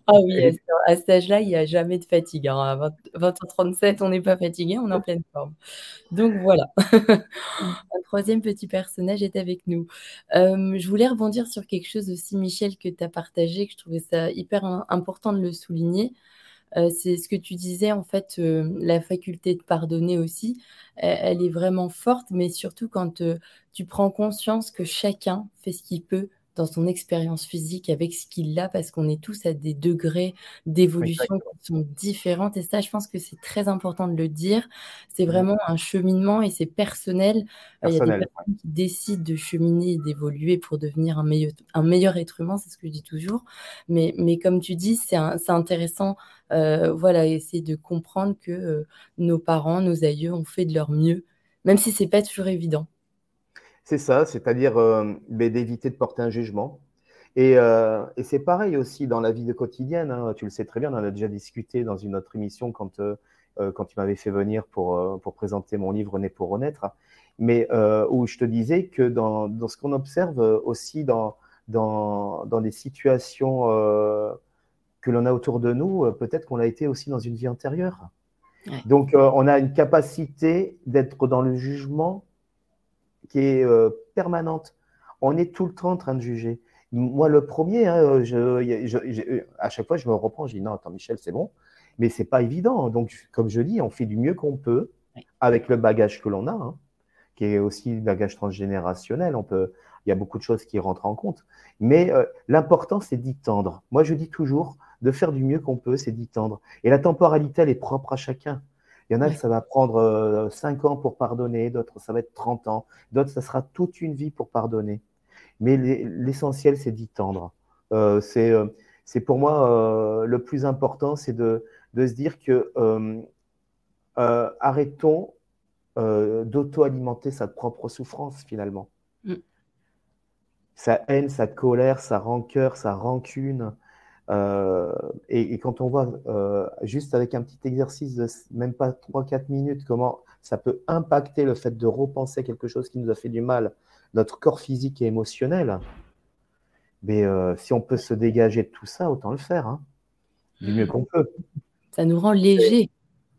Ah oui, à cet âge-là, il y a jamais de fatigue, hein. À 20 20:37, on n'est pas fatigué, on est en pleine forme. Donc voilà. Un 3e petit personnage est avec nous. Je voulais rebondir sur quelque chose aussi, Michel, que tu as partagé, que je trouvais ça hyper im important de le souligner. Heu, c'est ce que tu disais, en fait, heu, la faculté de pardonner aussi, e elle est vraiment forte, mais surtout quand, heu, tu prends conscience que chacun fait ce qu'il peut dans son expérience physique avec ce qu'il a, parce qu'on est tous à des degrés d'évolution qui sont différentes et ça, je pense que c'est très important de le dire. C'est Mmh. vraiment un cheminement et c'est personnel. Heu, il y a des Personnel, personnes qui décident de cheminer et d'évoluer pour devenir un meilleu un meilleur être humain, c'est ce que je dis toujours. Mais mais comme tu dis, c'est in c'est intéressant, heu, voilà, essayer de comprendre que, heu, nos parents, nos aïeux ont fait de leur mieux, même si c'est pas toujours évident. C'est ça, c'est-à-dire, hem, beh, d'éviter de porter un jugement et heu et c'est pareil aussi dans la vie de quotidienne, hein. Tu le sais très bien, on en a déjà discuté dans une autre émission quand, heu, quand tu m'avais fait venir pour, pour présenter mon livre «Né pour renaître». Mais où je te disais que dans dans ce qu'on observe, aussi dans dans dans des situations, que l'on a autour de nous, peut-être qu'on l'a été aussi dans une vie antérieure. Ouais. Donc on a une capacité d'être dans le jugement qui est, heu, permanente. On est tout le temps en train de juger. Moi le 1er, hein, je je à chaque fois je me reprends, je dis: «Non, attends Michel, c'est bon». Mais c'est pas évident, donc comme je dis, on fait du mieux qu'on peut avec le bagage que l'on a, hein, qui est aussi le bagage transgénérationnel. On peut il y a beaucoup de choses qui rentrent en compte. Mais heu, l'important, c'est d'y tendre. Moi, je dis toujours de faire du mieux qu'on peut, c'est d'y tendre et la temporalité, elle est propre à chacun. Il y en a ça va prendre, heu, 5 ans pour pardonner, d'autres ça va être 30 ans, d'autres ça sera toute une vie pour pardonner. Mais l'e l'essentiel, c'est d'y tendre. Heu, c'est, c'est pour moi, heu, le plus important, c'est de de se dire que, arrêtons, d'auto-alimenter sa propre souffrance finalement. Mmh. Sa haine, sa colère, sa rancœur, sa rancune, heu et et quand on voit, heu, juste avec un petit exercice de même pas 3-4 minutes, comment ça peut impacter le fait de repenser quelque chose qui nous a fait du mal, notre corps physique et émotionnel beh, heu, si on peut se dégager de tout ça, autant le faire, hein, du mieux qu'on peut. Ça nous rend C'est légers.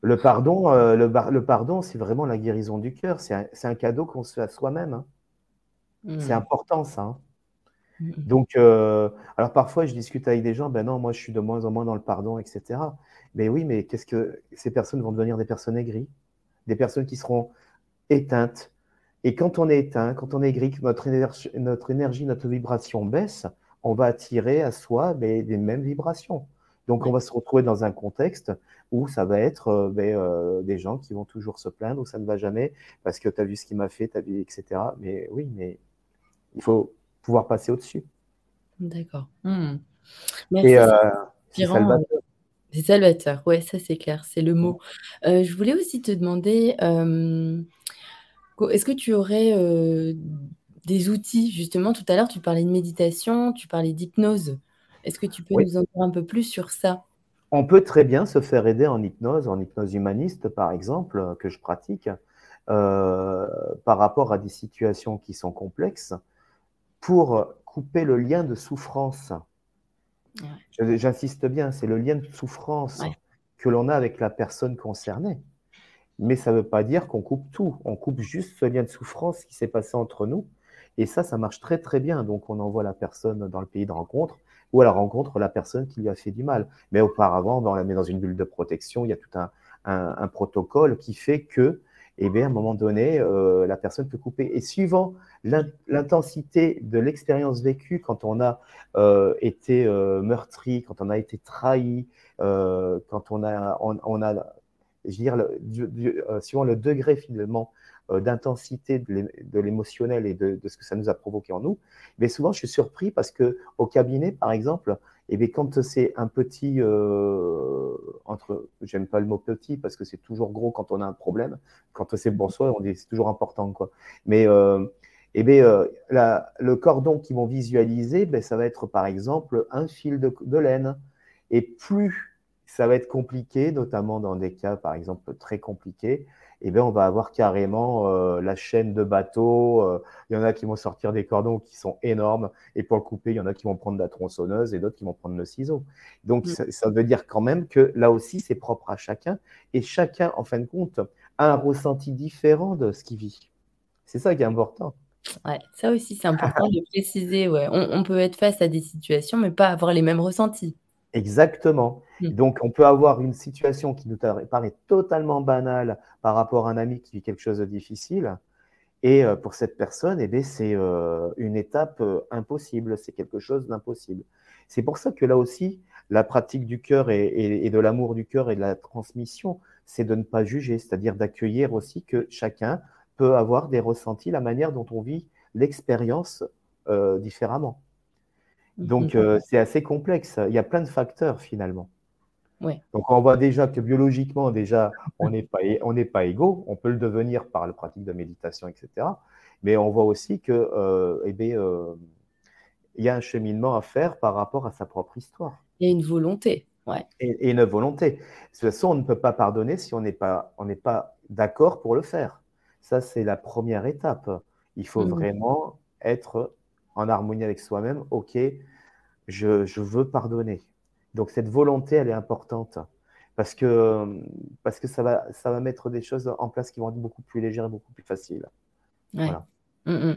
le pardon, le pardon, c'est vraiment la guérison du cœur. C'est un c'est un cadeau qu'on se fait à soi-même, hein. C'est Mmh. important ça, hein. Mmh. Donc heu, alors parfois je discute avec des gens: «Ben non, moi je suis de moins en moins dans le pardon» et cetera. Mais oui, mais qu'est-ce que ces personnes vont devenir? Des personnes aigries, des personnes qui seront éteintes et quand on est éteint, quand on est aigri, que notre énerg notre énergie, notre vibration baisse, on va attirer à soi, beh, les mêmes vibrations. Donc on va se retrouver dans un contexte où ça va être, heu, beh, heu, des gens qui vont toujours se plaindre, où ça ne va jamais parce que: «Tu as vu ce qu'il m'a fait, tu as vu» et cetera. Mais oui, mais il faut pouvoir passer au-dessus. D'accord. Mmh. Et Merci, heu, c'est heu, salvateur. c'est salvateur. Ouais, ça c'est clair, c'est le Mmh. mot. Heu, je voulais aussi te demander, est-ce que tu aurais, des outils? Justement, tout à l'heure tu parlais de méditation, tu parlais d'hypnose. Est-ce que tu peux Oui. nous en dire un peu plus sur ça? On peut très bien se faire aider en hypnose, en hypnose humaniste par exemple, que je pratique, par rapport à des situations qui sont complexes, pour couper le lien de souffrance. Ouais. J'insiste bien, c'est le lien de souffrance Ouais. que l'on a avec la personne concernée. Mais ça veut pas dire qu'on coupe tout. On coupe juste ce lien de souffrance qui s'est passé entre nous et ça, ça marche très, très bien. Donc on envoie la personne dans le pays de rencontre ou elle rencontre la personne qui lui a fait du mal. Mais auparavant, on la met dans une bulle de protection. Il y a tout un un un protocole qui fait que, eh bien, à un moment donné, heu, la personne peut couper. Et suivant l'intensité de l'expérience vécue quand on a, heu, été, heu, meurtri, quand on a été trahi, quand on a on a je veux dire suivant le degré finalement, d'intensité de l'é de l'émotionnel et de de ce que ça nous a provoqué en nous, mais souvent je suis surpris parce qu'au cabinet, par exemple, et beh, quand c'est un petit, heu, entre j'aime pas le mot petit parce que c'est toujours gros quand on a un problème. Quand c'est soi, on dit: «C'est toujours important», quoi. Mais et beh, heu, la le cordon qu'ils vont visualiser, beh, ça va être par exemple un fil de laine et plus ça va être compliqué, notamment dans des cas, par exemple, très compliqués eh bien, on va avoir carrément euh, la chaîne de bateaux. Euh, il y en a qui vont sortir des cordons qui sont énormes. Et pour le couper, il y en a qui vont prendre la tronçonneuse et d'autres qui vont prendre le ciseau. Donc, mm. ça, veut dire quand même que là aussi, c'est propre à chacun. Et chacun, en fin de compte, a un ressenti différent de ce qu'il vit. C'est ça qui est important. Ouais, ça aussi, c'est important de préciser. Ouais. On, peut être face à des situations, mais pas avoir les mêmes ressentis. Exactement. Mmh. Donc, on peut avoir une situation qui nous paraît totalement banale par rapport à un ami qui vit quelque chose de difficile. Et euh, pour cette personne, eh c'est euh, une étape euh, impossible, c'est quelque chose d'impossible. C'est pour ça que là aussi, la pratique du cœur et, de l'amour du cœur et de la transmission, c'est de ne pas juger, c'est-à-dire d'accueillir aussi que chacun peut avoir des ressentis, la manière dont on vit l'expérience différemment. Donc, mmh. c'est assez complexe. Il y a plein de facteurs finalement. Donc, on voit déjà que biologiquement, déjà, on n'est pas, on pas égaux. On peut le devenir par la pratique de méditation, etc. Mais on voit aussi que, euh, eh bien, euh, il y a un cheminement à faire par rapport à sa propre histoire. Il y a une volonté, ouais. Et, une volonté. De toute façon, on ne peut pas pardonner si on n'est pas, on pas d'accord pour le faire. Ça, c'est la première étape. Il faut mmh. vraiment être en harmonie avec soi-même. Ok, je, je veux pardonner. Donc cette volonté, elle est importante parce que, parce que ça, va, ça va mettre des choses en place qui vont être beaucoup plus légères et beaucoup plus faciles. Mmh, mmh.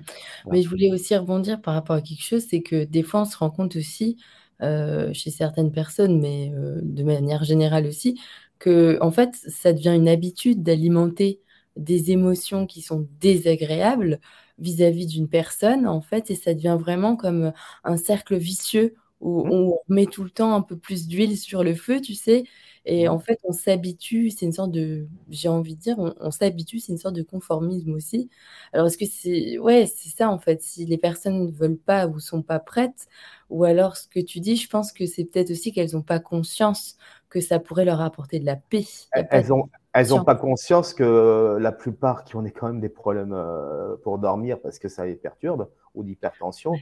Mais je voulais aussi rebondir par rapport à quelque chose, c'est que des fois, on se rend compte aussi, euh, chez certaines personnes, mais euh, de manière générale aussi, que en fait, ça devient une habitude d'alimenter des émotions qui sont désagréables vis-à-vis d'une personne, en fait, et ça devient vraiment comme un cercle vicieux où mmh. on met tout le temps un peu plus d'huile sur le feu, tu sais. Et en fait, on s'habitue, c'est une sorte de, j'ai envie de dire, on, s'habitue, c'est une sorte de conformisme aussi. Alors, est-ce que c'est, ouais, c'est ça en fait, si les personnes ne veulent pas ou sont pas prêtes, ou alors ce que tu dis, je pense que c'est peut-être aussi qu'elles n'ont pas conscience que ça pourrait leur apporter de la paix. Elles n'ont elles ont pas conscience que la plupart qui ont quand même des problèmes euh, pour dormir parce que ça les perturbe, ou d'hypertension,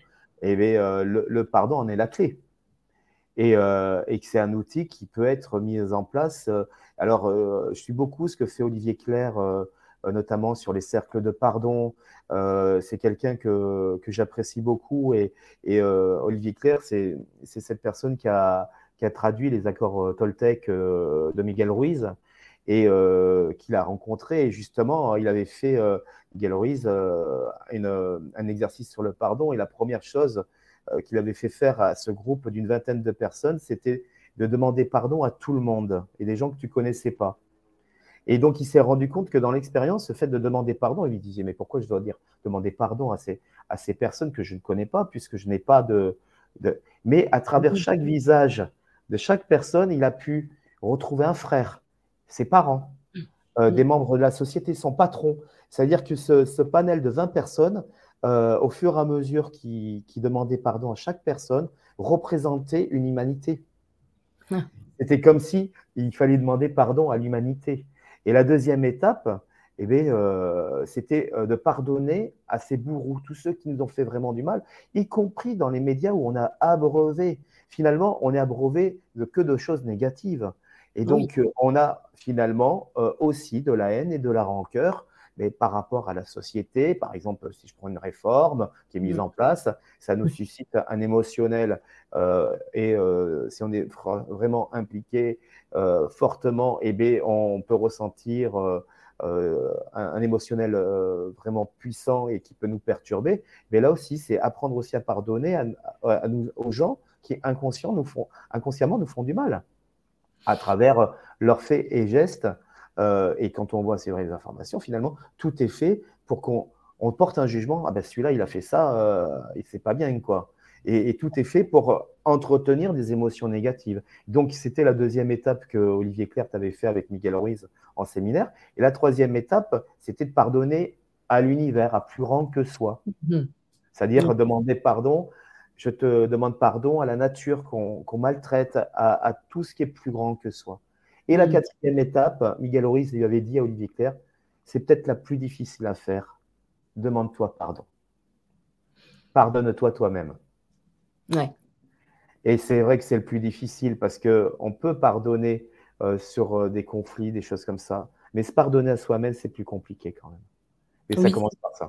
et eh euh, le, pardon en est la clé. Et, euh, et que c'est un outil qui peut être mis en place. Euh, alors, je suis beaucoup ce que fait Olivier Claire, notamment sur les cercles de pardon. c'est quelqu'un que, que j'apprécie beaucoup. Et, Olivier Claire, c'est cette personne qui a, qui a traduit les accords Toltec de Miguel Ruiz et qu'il a rencontré. Et justement, il avait fait Ruiz euh, un exercice sur le pardon. Et la première chose euh, qu'il avait fait faire à ce groupe d'une vingtaine de personnes, c'était de demander pardon à tout le monde et des gens que tu connaissais pas. Et donc, il s'est rendu compte que dans l'expérience, ce fait de demander pardon, il lui disait, mais pourquoi je dois dire demander pardon à ces, à ces personnes que je ne connais pas, puisque je n'ai pas de, de... Mais à travers chaque visage de chaque personne, il a pu retrouver un frère, ses parents, euh, des membres de la société, son patron. C'est-à-dire que ce, panel de 20 personnes, euh, au fur et à mesure qui, demandait pardon à chaque personne, représentait une humanité. Ah. C'était comme si il fallait demander pardon à l'humanité. Et la deuxième étape, eh euh, c'était de pardonner à ces bourreaux, tous ceux qui nous ont fait vraiment du mal, y compris dans les médias où on a abreuvé. Finalement, on est abreuvé de que de choses négatives. Et donc, on a finalement aussi de la haine et de la rancœur mais par rapport à la société, par exemple, si je prends une réforme qui est mise mmh. en place, ça nous suscite un émotionnel euh, et euh, si on est vraiment impliqué euh, fortement, eh bien, on peut ressentir un, émotionnel vraiment puissant et qui peut nous perturber. Mais là aussi, c'est apprendre aussi à pardonner à, nous, aux gens qui inconsciemment nous font, inconsciemment nous font du mal à travers leurs faits et gestes euh, et quand on voit ces vraies informations, finalement, tout est fait pour qu'on porte un jugement. Ah ben celui-là, il a fait ça, euh, et c'est pas bien, quoi. Et, tout est fait pour entretenir des émotions négatives. Donc, c'était la deuxième étape que Olivier Clerc avait fait avec Miguel Ruiz en séminaire. Et la troisième étape, c'était de pardonner à l'univers, à plus grand que soi. Mhm. C'est-à-dire demander pardon. Je te demande pardon à la nature qu'on maltraite, à tout ce qui est plus grand que soi. Et la mm. quatrième étape, Miguel Ruiz lui avait dit à Olivier Claire, c'est peut-être la plus difficile à faire. Demande-toi pardon. Pardonne-toi toi-même. Ouais. Et c'est vrai que c'est le plus difficile parce qu'on peut pardonner euh, sur euh, des conflits, des choses comme ça. Mais se pardonner à soi-même, c'est plus compliqué quand même. Et ça commence par ça.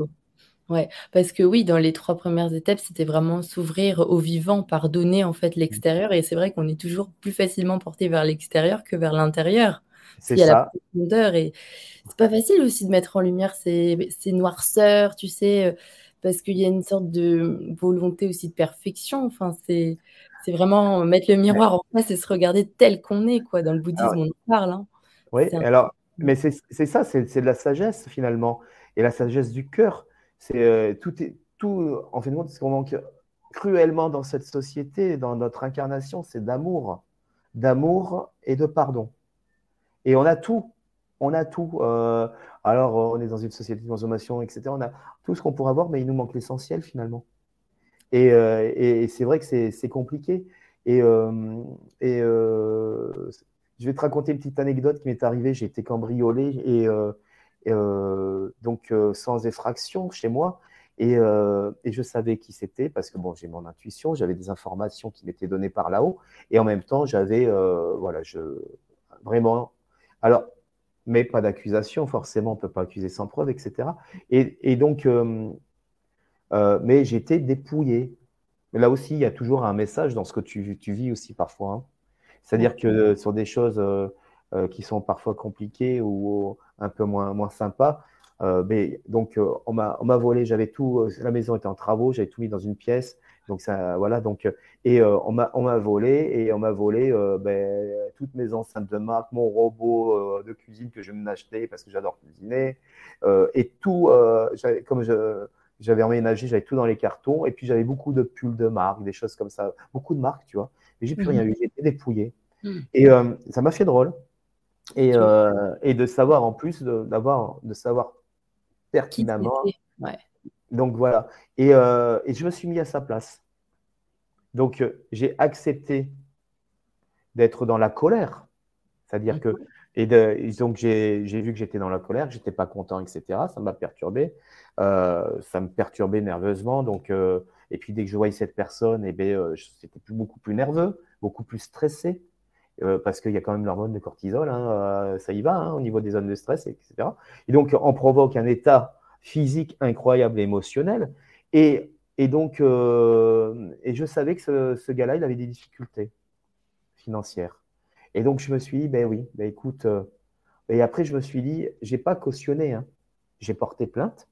Ouais, parce que oui, dans les trois premières étapes, c'était vraiment s'ouvrir au vivant, pardonner en fait mmh. l'extérieur et c'est vrai qu'on est toujours plus facilement porté vers l'extérieur que vers l'intérieur. C'est ça. la profondeur et c'est pas facile aussi de mettre en lumière ces ces noirceurs, tu sais, parce qu'il y a une sorte de volonté aussi de perfection. Enfin, c'est c'est vraiment mettre le miroir en face et se regarder tel qu'on est quoi. Dans le bouddhisme, on en parle, hein. Oui, alors mais c'est ça, c'est de la sagesse finalement et la sagesse du cœur. C'est euh, tout est tout en fait ce qu'on manque cruellement dans cette société, dans notre incarnation, c'est d'amour, d'amour et de pardon. Et on a tout, on a tout. Euh, alors, on est dans une société de consommation, etc. On a tout ce qu'on pourrait avoir, mais il nous manque l'essentiel finalement. Et, euh, c'est vrai que c'est compliqué. Et, et je vais te raconter une petite anecdote qui m'est arrivée. J'ai été cambriolé et donc euh, sans effraction chez moi. Et, euh, et, je savais qui c'était parce que bon, j'ai mon intuition, j'avais des informations qui m'étaient données par là-haut, et en même temps, j'avais, voilà, je vraiment, alors, mais pas d'accusation, forcément, on peut pas accuser sans preuve, etc. Et, et donc, mais j'étais dépouillé. Mais là aussi, il y a toujours un message dans ce que tu, tu vis aussi parfois. Hein. C'est-à-dire que sur des choses qui sont parfois compliquées ou un peu moins, moins sympa. Euh, mais donc, euh, on m'a volé, j'avais tout, euh, la maison était en travaux, j'avais tout mis dans une pièce. Donc, ça, voilà, donc, et on m'a volé, et on m'a volé ben, toutes mes enceintes de marque, mon robot de cuisine que je me acheter parce que j'adore cuisiner, et tout, comme j'avais emménagé, j'avais tout dans les cartons, et puis j'avais beaucoup de pulls de marque, des choses comme ça, beaucoup de marques, tu vois. Mais j'ai plus rien mhm. eu, j'étais dépouillé. Mhm. Et ça m'a fait drôle. Et, euh, et, de savoir en plus, d'avoir, de, savoir pertinemment. Donc voilà. Et, euh, et, je me suis mis à sa place. Donc euh, j'ai accepté d'être dans la colère. C'est-à-dire que. Et, donc j'ai vu que j'étais dans la colère, que j'étais pas content, etc. Ça m'a perturbé. ça me perturbait nerveusement. Donc, et puis dès que je voyais cette personne, et eh ben, c'était beaucoup plus nerveux, beaucoup plus stressé. Euh, parce qu'il y a quand même l'hormone de cortisol, hein, euh, ça y va hein, au niveau des zones de stress, etc. Et donc, on provoque un état physique incroyable émotionnel. Et, et donc, euh, et je savais que ce, ce gars-là, il avait des difficultés financières. Et donc, je me suis dit, ben oui, ben écoute. et après, je me suis dit, j'ai pas cautionné, hein. j'ai porté plainte.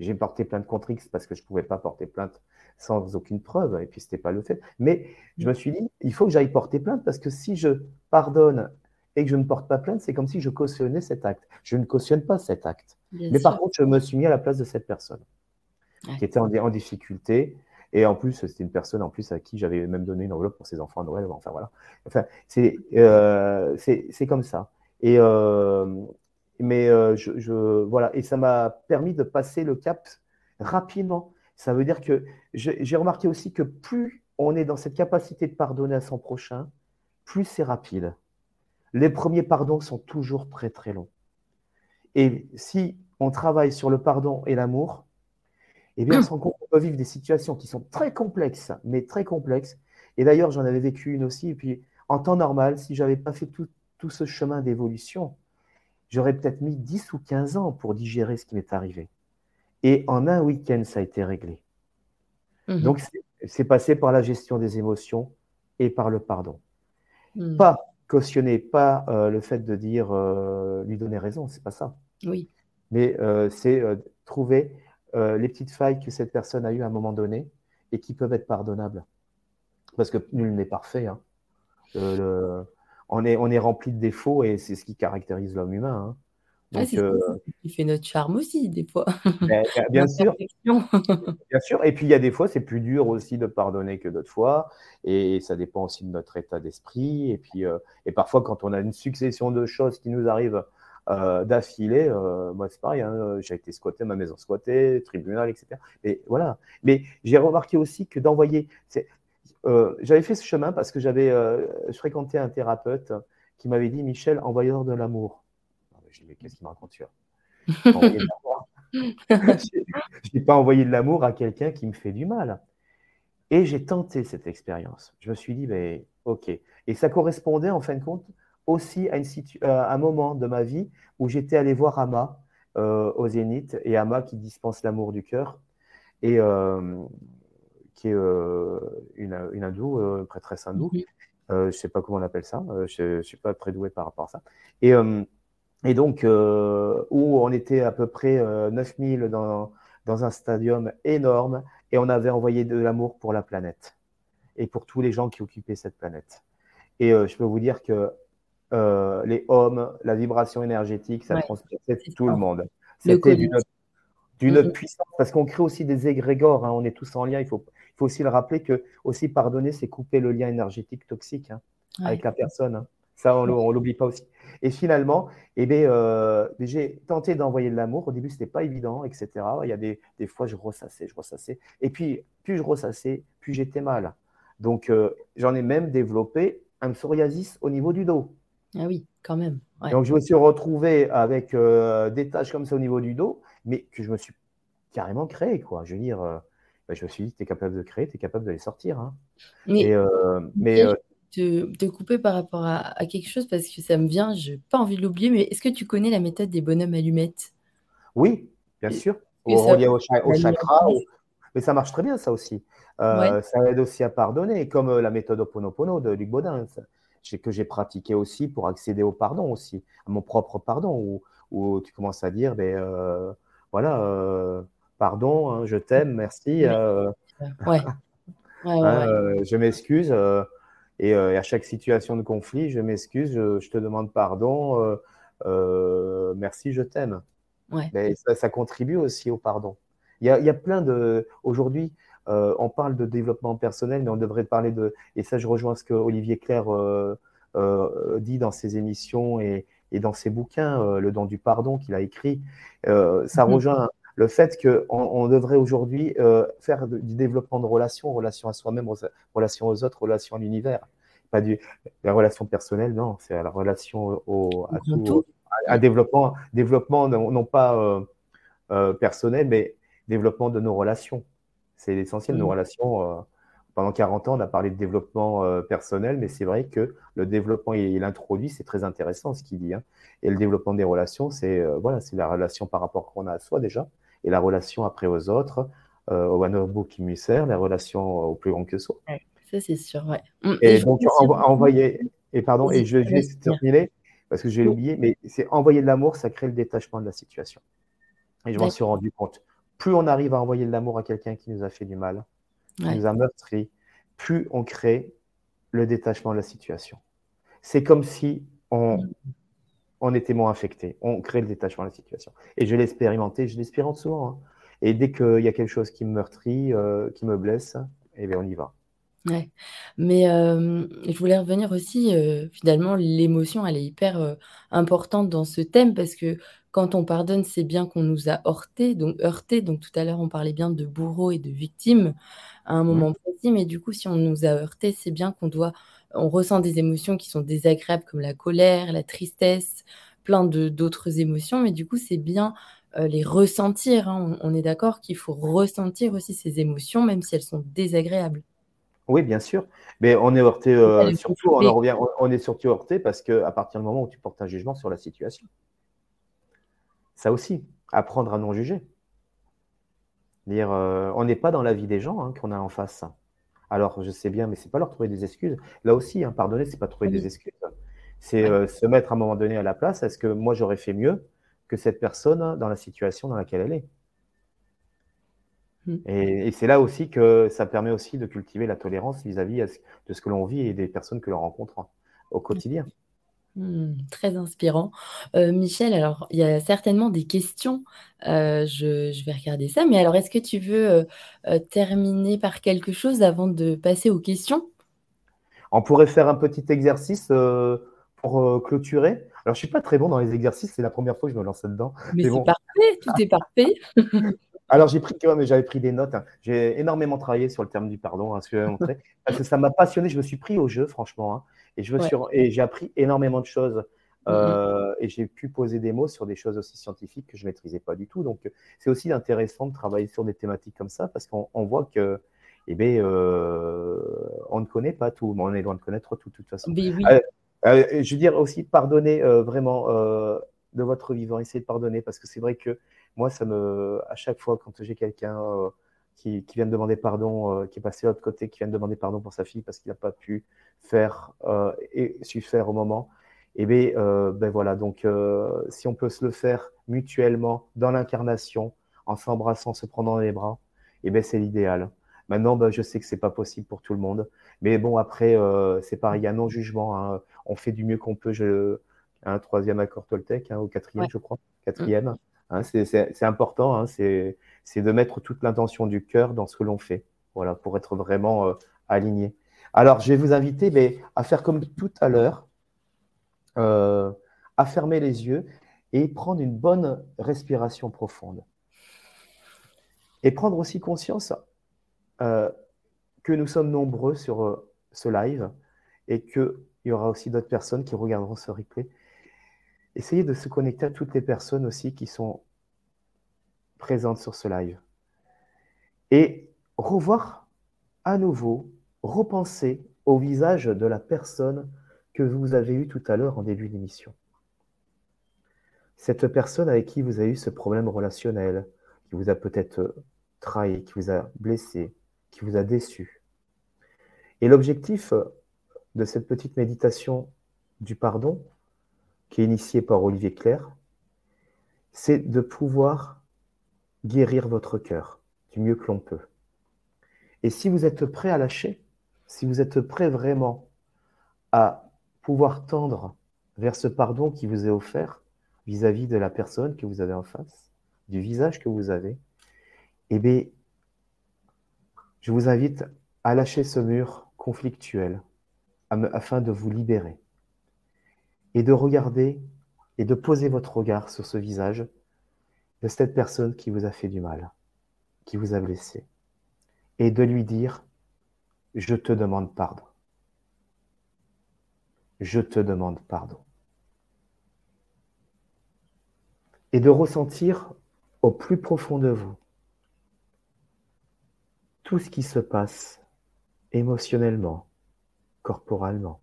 J'ai porté plainte contre X parce que je ne pouvais pas porter plainte sans aucune preuve, et puis ce n'était pas le fait. Mais je me suis dit, il faut que j'aille porter plainte parce que si je pardonne et que je ne porte pas plainte, c'est comme si je cautionnais cet acte. Je ne cautionne pas cet acte. Mais par contre, je me suis mis à la place de cette personne qui était en, difficulté. Et en plus, c'était une personne en plus à qui j'avais même donné une enveloppe pour ses enfants à Noël. Enfin voilà. Enfin, c'est euh, comme ça. Et, euh, mais euh, je, voilà, et ça m'a permis de passer le cap rapidement. Ça veut dire que j'ai remarqué aussi que plus on est dans cette capacité de pardonner à son prochain, plus c'est rapide. Les premiers pardons sont toujours très très longs. Et si on travaille sur le pardon et l'amour, eh bien, on peut vivre des situations qui sont très complexes, mais très complexes. Et d'ailleurs, j'en avais vécu une aussi. Et puis, en temps normal, si j'avais pas fait tout, tout ce chemin d'évolution, j'aurais peut-être mis 10 ou 15 ans pour digérer ce qui m'est arrivé. Et en un week-end, ça a été réglé. Mhm. Donc, c'est passé par la gestion des émotions et par le pardon. Mhm. Pas cautionner, pas euh, le fait de dire euh, lui donner raison, c'est pas ça. Oui. Mais euh, c'est trouver les petites failles que cette personne a eues à un moment donné et qui peuvent être pardonnables. Parce que nul n'est parfait. Hein. Le, on est, on est rempli de défauts et c'est ce qui caractérise l'homme humain. Hein. Ah, Donc, euh, qui fait notre charme aussi, des fois. Ben, [LAUGHS] ben, bien [LAUGHS] sûr. [LAUGHS] bien sûr. Et puis, il y a des fois, c'est plus dur aussi de pardonner que d'autres fois. Et ça dépend aussi de notre état d'esprit. Et puis, euh, et parfois, quand on a une succession de choses qui nous arrivent euh, d'affilée, moi, c'est pareil. Hein, j'ai été squatté, ma maison squattée, tribunal, etc. Et voilà. Mais j'ai remarqué aussi que d'envoyer. Euh, j'avais fait ce chemin parce que j'avais euh, fréquenté un thérapeute qui m'avait dit Michel, envoyeur de l'amour. Je dis mais qu'est-ce qu'il me raconte Je n'ai [LAUGHS] pas envoyé de l'amour à quelqu'un qui me fait du mal. Et j'ai tenté cette expérience. Je me suis dit, ben, ok. Et ça correspondait en fin de compte aussi à, une un moment de ma vie où j'étais allé voir Ama au Zénith et Ama qui dispense l'amour du cœur et qui est une, une hindoue, prêtresse hindoue. Je ne sais pas comment on appelle ça, je ne suis pas très doué par rapport à ça. Et, et donc, où on était à peu près 9000 dans, dans un stadium énorme et on avait envoyé de l'amour pour la planète et pour tous les gens qui occupaient cette planète. Et je peux vous dire que les hommes, la vibration énergétique, ça ouais, tout le monde. C'était d'une puissance, parce qu'on crée aussi des égrégores, hein, on est tous en lien, il faut, il faut aussi le rappeler que aussi pardonner, c'est couper le lien énergétique toxique hein, avec la personne. Hein. Ça, on ne l'oublie pas aussi. Et finalement, eh euh, j'ai tenté d'envoyer de l'amour. Au début, ce n'était pas évident, etc. Il y a des, des, fois, je ressassais, je ressassais. Et puis, plus je ressassais, plus j'étais mal. Donc, euh, j'en ai même développé un psoriasis au niveau du dos. Ah oui, quand même. Donc, je me suis retrouvé avec euh, des taches comme ça au niveau du dos mais que je me suis carrément créé, quoi. Je veux dire, bah, je me suis dit, tu es capable de créer, tu es capable de les sortir. Hein. Mais, mais euh, te, couper par rapport à, quelque chose parce que ça me vient, je n'ai pas envie de l'oublier, mais est-ce que tu connais la méthode des bonhommes allumettes? Oui, bien sûr. Au, au, au chakra, mais ça marche très bien, ça aussi. Ça aide aussi à pardonner, comme la méthode Oponopono de Luc Baudin, que j'ai pratiqué aussi pour accéder au pardon aussi, à mon propre pardon, où, où tu commences à dire, ben, voilà, euh, pardon, hein, je t'aime, merci. Euh, ouais. [LAUGHS] Hein, euh, je m'excuse. Et, à chaque situation de conflit, je m'excuse, je, te demande pardon, merci, je t'aime. Mais ça, contribue aussi au pardon. Il y a, plein de. Aujourd'hui, on parle de développement personnel, mais on devrait parler de. Et ça, je rejoins ce que Olivier Claire dit dans ses émissions et, et dans ses bouquins, euh, Le don du pardon qu'il a écrit, euh, ça mhm. rejoint le fait qu'on on devrait aujourd'hui euh, faire du développement de relations, relations à soi-même, relations aux autres, relations à l'univers. Pas du, la relation personnelle, non, c'est la relation au, à tout, à, développement, développement non, pas personnel, mais développement de nos relations. C'est l'essentiel de nos relations pendant 40 ans, on a parlé de développement euh, personnel, mais c'est vrai que le développement, il, introduit, c'est très intéressant ce qu'il dit. Hein. Et le développement des relations, c'est euh, voilà, c'est la relation par rapport qu'on a à soi déjà, et la relation après aux autres, euh, au Wanobu qui me sert, la relation au plus grand que soi. ça, c'est sûr, ouais. Mm, et, donc, envoyer, et pardon, et je, vais terminer, parce que j'ai oublié, mais c'est envoyer de l'amour, ça crée le détachement de la situation. Et je m'en suis rendu compte. Plus on arrive à envoyer de l'amour à quelqu'un qui nous a fait du mal, qui nous a meurtri, plus on crée le détachement de la situation. C'est comme si on, on était moins infecté. On crée le détachement de la situation. Et je l'ai expérimenté, je l'expérimente souvent. Hein. Et dès qu'il y a quelque chose qui me meurtrit, euh, qui me blesse, eh bien, on y va. Ouais. Mais euh, je voulais revenir aussi, euh, finalement, l'émotion, elle est hyper importante dans ce thème parce que quand on pardonne, c'est bien qu'on nous a heurté. Donc, heurté. Donc, tout à l'heure, on parlait bien de bourreau et de victime à un moment précis. Mais du coup, si on nous a heurté, c'est bien qu'on doit, on ressent des émotions qui sont désagréables comme la colère, la tristesse, plein de d'autres émotions. Mais du coup, c'est bien euh, les ressentir. Hein. On, est d'accord qu'il faut ressentir aussi ces émotions, même si elles sont désagréables. Oui, bien sûr. Mais on est heurté, euh, surtout, on, revient, on, est surtout heurté parce qu'à partir du moment où tu portes un jugement sur la situation. Ça aussi, apprendre à non juger. Dire, euh, on n'est pas dans la vie des gens hein, qu'on a en face. Alors, je sais bien, mais c'est pas leur trouver des excuses. Là aussi, hein, pardonner, c'est pas trouver des excuses. C'est euh, se mettre à un moment donné à la place. Est-ce que moi, j'aurais fait mieux que cette personne dans la situation dans laquelle elle est? Hmm. Et, c'est là aussi que ça permet aussi de cultiver la tolérance vis-à-vis de ce que l'on vit et des personnes que l'on rencontre au quotidien. Mmh, très inspirant. Euh, Michel, alors il y a certainement des questions. Euh, je, vais regarder ça. Mais alors, est-ce que tu veux euh, terminer par quelque chose avant de passer aux questions? On pourrait faire un petit exercice pour clôturer. Alors, je suis pas très bon dans les exercices. C'est la première fois que je me lance là-dedans. Mais, c'est parfait, tout est parfait. [LAUGHS] Alors, j'ai pris, mais j'avais pris des notes. Hein. J'ai énormément travaillé sur le terme du pardon, hein, ce que montrer, parce que ça m'a passionné. Je me suis pris au jeu, franchement. Hein. Et je et j'ai appris énormément de choses. Mm-hmm. Euh, et j'ai pu poser des mots sur des choses aussi scientifiques que je ne maîtrisais pas du tout. Donc, c'est aussi intéressant de travailler sur des thématiques comme ça parce qu'on voit que, eh bien, euh, on ne connaît pas tout, mais on est loin de connaître tout, de toute façon. Euh, Euh, je veux dire aussi pardonner vraiment de votre vivant, essayez de pardonner parce que c'est vrai que moi, ça me, à chaque fois quand j'ai quelqu'un qui, qui, vient de demander pardon, qui est passé de l'autre côté, qui vient de demander pardon pour sa fille parce qu'il n'a pas pu faire et su faire au moment, et eh bien, ben voilà, donc si on peut se le faire mutuellement dans l'incarnation, en s'embrassant, se prenant dans les bras, et eh ben c'est l'idéal. Maintenant, ben, je sais que c'est pas possible pour tout le monde. Mais bon, après, euh, c'est pareil, il y a non-jugement. Hein. On fait du mieux qu'on peut. Je, un troisième accord Toltec, hein, au quatrième, je crois. Quatrième. Hein, c'est important. Hein, c'est de mettre toute l'intention du cœur dans ce que l'on fait. Voilà, pour être vraiment euh, aligné. Alors, je vais vous inviter à faire comme tout à l'heure, euh, à fermer les yeux et prendre une bonne respiration profonde. Et prendre aussi conscience euh, que nous sommes nombreux sur ce live et qu'il y aura aussi d'autres personnes qui regarderont ce replay. Essayez de se connecter à toutes les personnes aussi qui sont présentes sur ce live. Et revoir à nouveau, repenser au visage de la personne que vous avez eue tout à l'heure en début d'émission. Cette personne avec qui vous avez eu ce problème relationnel, qui vous a peut-être trahi, qui vous a blessé, qui vous a déçu. Et l'objectif de cette petite méditation du pardon, qui est initiée par Olivier Claire, c'est de pouvoir guérir votre cœur du mieux que l'on peut. Et si vous êtes prêt à lâcher, si vous êtes prêt vraiment à pouvoir tendre vers ce pardon qui vous est offert vis-à-vis de la personne que vous avez en face, du visage que vous avez, eh bien, je vous invite à lâcher ce mur conflictuel afin de vous libérer et de regarder et de poser votre regard sur ce visage de cette personne qui vous a fait du mal, qui vous a blessé, et de lui dire, je te demande pardon. Je te demande pardon. Et de ressentir au plus profond de vous tout ce qui se passe émotionnellement, corporellement.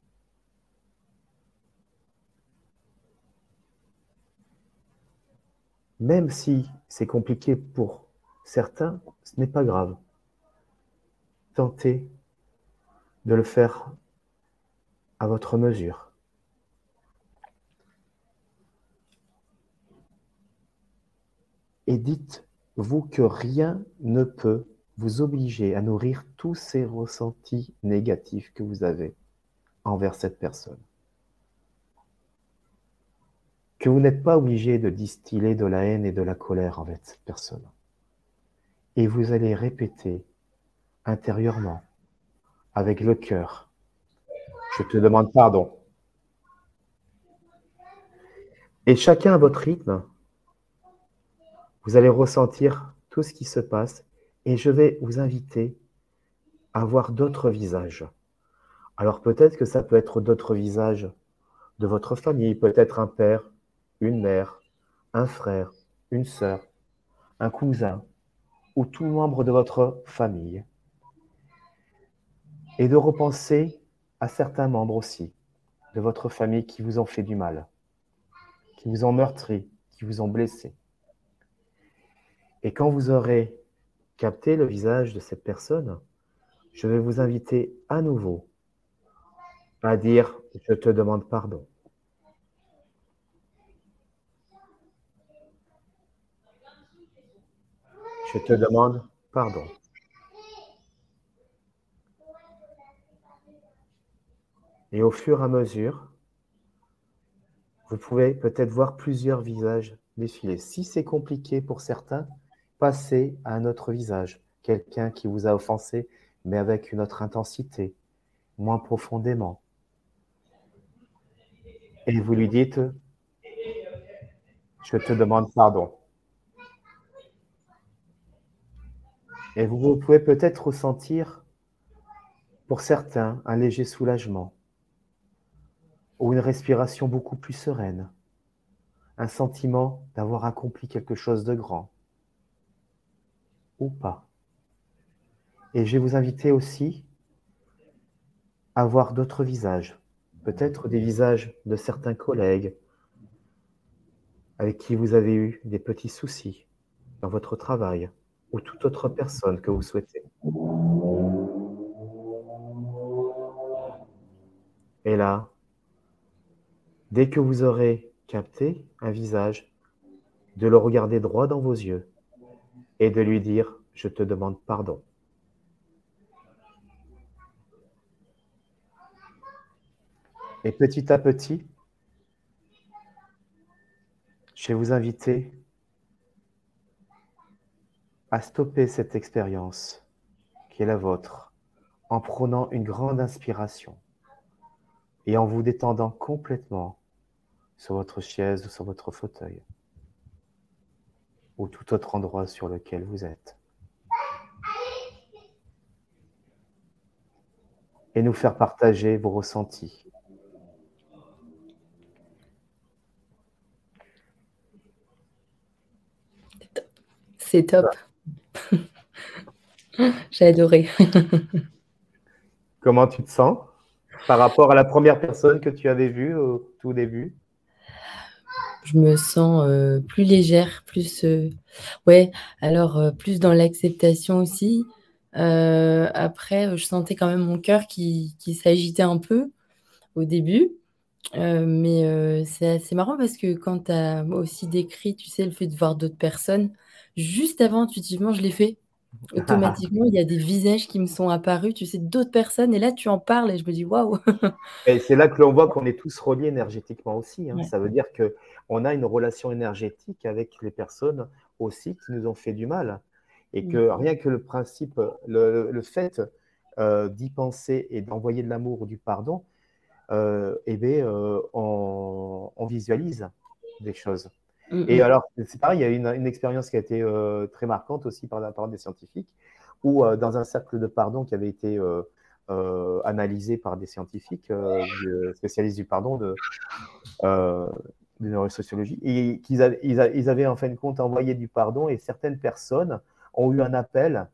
Même si c'est compliqué pour certains, ce n'est pas grave. Tentez de le faire à votre mesure. Et dites-vous que rien ne peut vous obligez à nourrir tous ces ressentis négatifs que vous avez envers cette personne. Que vous n'êtes pas obligé de distiller de la haine et de la colère envers cette personne. Et vous allez répéter intérieurement, avec le cœur, je te demande pardon. Et chacun à votre rythme, vous allez ressentir tout ce qui se passe et je vais vous inviter à voir d'autres visages. Alors peut-être que ça peut être d'autres visages de votre famille, peut-être un père, une mère, un frère, une sœur, un cousin ou tout membre de votre famille. Et de repenser à certains membres aussi de votre famille qui vous ont fait du mal, qui vous ont meurtri, qui vous ont blessé. Et quand vous aurez capter le visage de cette personne, je vais vous inviter à nouveau à dire je te demande pardon. Je te demande pardon. Et au fur et à mesure, vous pouvez peut-être voir plusieurs visages défiler. Si c'est compliqué pour certains, Passez à un autre visage, quelqu'un qui vous a offensé, mais avec une autre intensité, moins profondément. Et vous lui dites, je te demande pardon. Et vous pouvez peut-être ressentir, pour certains, un léger soulagement ou une respiration beaucoup plus sereine, un sentiment d'avoir accompli quelque chose de grand ou pas. Et je vais vous inviter aussi à voir d'autres visages, peut-être des visages de certains collègues avec qui vous avez eu des petits soucis dans votre travail ou toute autre personne que vous souhaitez. Et là, dès que vous aurez capté un visage, de le regarder droit dans vos yeux et de lui dire, je te demande pardon. Et petit à petit, je vais vous inviter à stopper cette expérience qui est la vôtre en prenant une grande inspiration et en vous détendant complètement sur votre chaise ou sur votre fauteuil ou tout autre endroit sur lequel vous êtes. Et nous faire partager vos ressentis. C'est top. [LAUGHS] J'ai adoré. Comment tu te sens par rapport à la première personne que tu avais vue au tout début? Je me sens euh, plus légère, plus euh, ouais, alors euh, plus dans l'acceptation aussi. après, je sentais quand même mon cœur qui, qui s'agitait un peu au début. mais c'est assez marrant parce que quand tu as aussi décrit, tu sais, le fait de voir d'autres personnes, juste avant, intuitivement, je l'ai fait. Automatiquement, il y a des visages qui me sont apparus, tu sais, d'autres personnes, et là, tu en parles, et je me dis, waouh! Et c'est là que l'on voit qu'on est tous reliés énergétiquement aussi. Hein. Ça veut dire qu'on a une relation énergétique avec les personnes aussi qui nous ont fait du mal. Et que mmh. rien que le principe, le, fait euh, d'y penser et d'envoyer de l'amour ou du pardon, euh, eh bien, euh, on, visualise des choses. Mm, et mm. alors, c'est pareil, il y a une, une expérience qui a été euh, très marquante aussi par la part des scientifiques, où euh, dans un cercle de pardon qui avait été euh, analysé par des scientifiques spécialistes du pardon de, de neurosociologie, et qu'ils avaient, ils, avaient en fin de compte envoyé du pardon, et certaines personnes ont eu un appel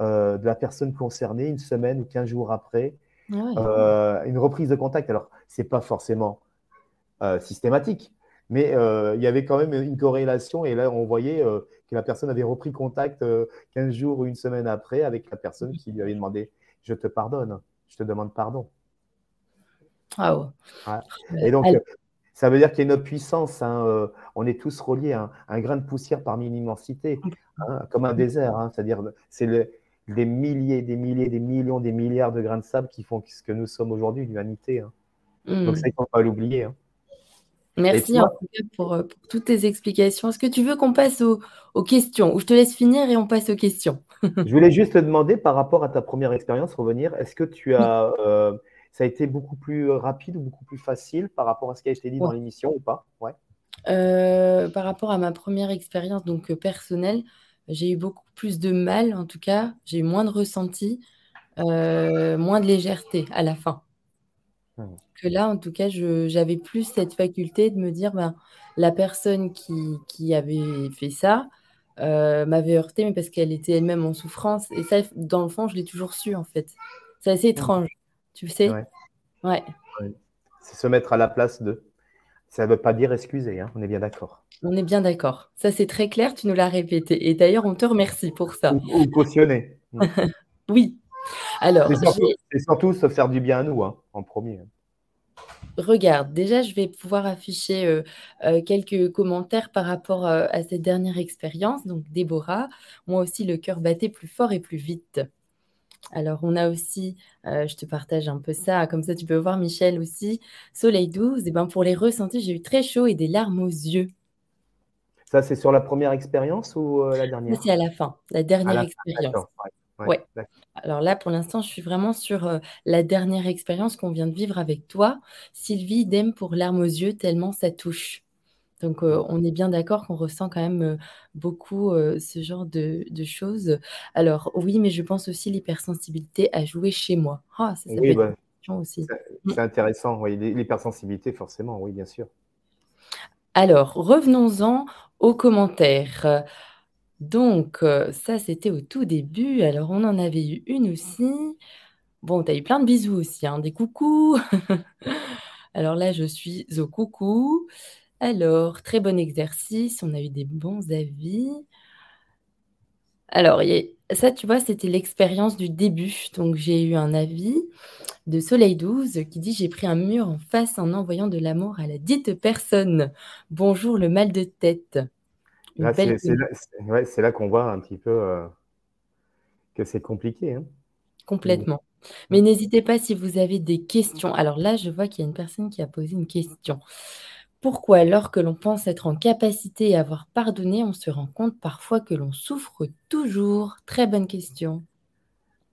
de la personne concernée une semaine ou quinze jours après, ah une reprise de contact. Alors, c'est pas forcément systématique, mais euh, il y avait quand même une corrélation et là, on voyait euh, que la personne avait repris contact 15 euh, jours ou une semaine après avec la personne qui lui avait demandé Je te pardonne, je te demande pardon. Ah Et donc, ça veut dire qu'il y a une puissance. Hein, on est tous reliés. à un grain de poussière parmi une immensité, hein, comme un désert. Hein, c'est-à-dire, c'est des milliers, des milliers, des millions, des milliards de grains de sable qui font ce que nous sommes aujourd'hui, l'humanité. Donc, mmh. ça, il ne faut pas l'oublier. Merci en tout cas euh, pour, toutes tes explications. Est-ce que tu veux qu'on passe aux, questions? Ou je te laisse finir et on passe aux questions? Je voulais juste te demander par rapport à ta première expérience, revenir, est-ce que tu as, euh, ça a été beaucoup plus rapide ou beaucoup plus facile par rapport à ce qui a été dit dans l'émission ou pas? Ouais. Euh, par rapport à ma première expérience donc personnelle, j'ai eu beaucoup plus de mal en tout cas, j'ai eu moins de ressenti, moins de légèreté à la fin. Mmh. Que là, en tout cas, j'avais plus cette faculté de me dire, ben, la personne qui, qui avait fait ça euh, m'avait heurté, mais parce qu'elle était elle-même en souffrance. Et ça, dans le fond, je l'ai toujours su, en fait. C'est assez mmh. étrange, tu sais Ouais. C'est se mettre à la place de. Ça ne veut pas dire excuser, hein, on est bien d'accord. On est bien d'accord. Ça, c'est très clair, tu nous l'as répété. Et d'ailleurs, on te remercie pour ça. Ou, cautionner. [LAUGHS] oui, alors, c'est surtout, se faire du bien à nous, hein, en premier. Regarde, déjà, je vais pouvoir afficher euh, euh, quelques commentaires par rapport euh, à cette dernière expérience. Donc, Déborah, moi aussi, le cœur battait plus fort et plus vite. Alors, on a aussi, je te partage un peu ça, comme ça tu peux voir Michel aussi. Soleil 12, et ben pour les ressentis, j'ai eu très chaud et des larmes aux yeux. Ça, c'est sur la première expérience ou la dernière? C'est à la fin, la dernière expérience. Ouais. Alors là, pour l'instant, je suis vraiment sur euh, la dernière expérience qu'on vient de vivre avec toi. Sylvie, idem pour larmes aux yeux, tellement ça touche. Donc, euh, on est bien d'accord qu'on ressent quand même euh, beaucoup ce genre de, choses. Alors, oui, mais je pense aussi l'hypersensibilité à jouer chez moi. Ah, ça, ça être bah, aussi. C'est intéressant, oui. L'hypersensibilité, forcément, oui, bien sûr. Alors, revenons-en aux commentaires. Donc, euh, ça, c'était au tout début. Alors, on en avait eu une aussi. Bon, tu as eu plein de bisous aussi, hein, des coucous. [LAUGHS] Alors là, je suis au coucou. Alors, très bon exercice, on a eu des bons avis. Alors, ça, tu vois, c'était l'expérience du début. Donc, j'ai eu un avis de Soleil 12 qui dit J'ai pris un mur en face en envoyant de l'amour à la dite personne. Bonjour, le mal de tête. C'est là, qu'on voit un petit peu euh, que c'est compliqué. Hein. Complètement. Mais n'hésitez pas si vous avez des questions. Alors là, je vois qu'il y a une personne qui a posé une question. Pourquoi, alors que l'on pense être en capacité à avoir pardonné, on se rend compte parfois que l'on souffre toujours? Très bonne question.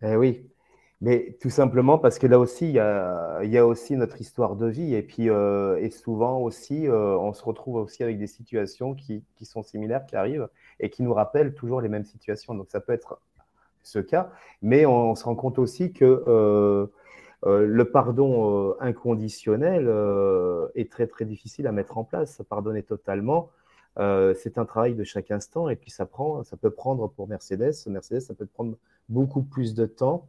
Eh oui, mais tout simplement parce que là aussi, il y a, aussi notre histoire de vie. Et puis, euh, et souvent aussi, euh, on se retrouve aussi avec des situations qui, qui, sont similaires, qui arrivent et qui nous rappellent toujours les mêmes situations. Donc, ça peut être ce cas, mais on, se rend compte aussi que euh, le pardon inconditionnel est très très difficile à mettre en place. Pardonner totalement, c'est un travail de chaque instant, et puis ça prend, ça peut prendre pour Mercedes, Mercedes, ça peut prendre beaucoup plus de temps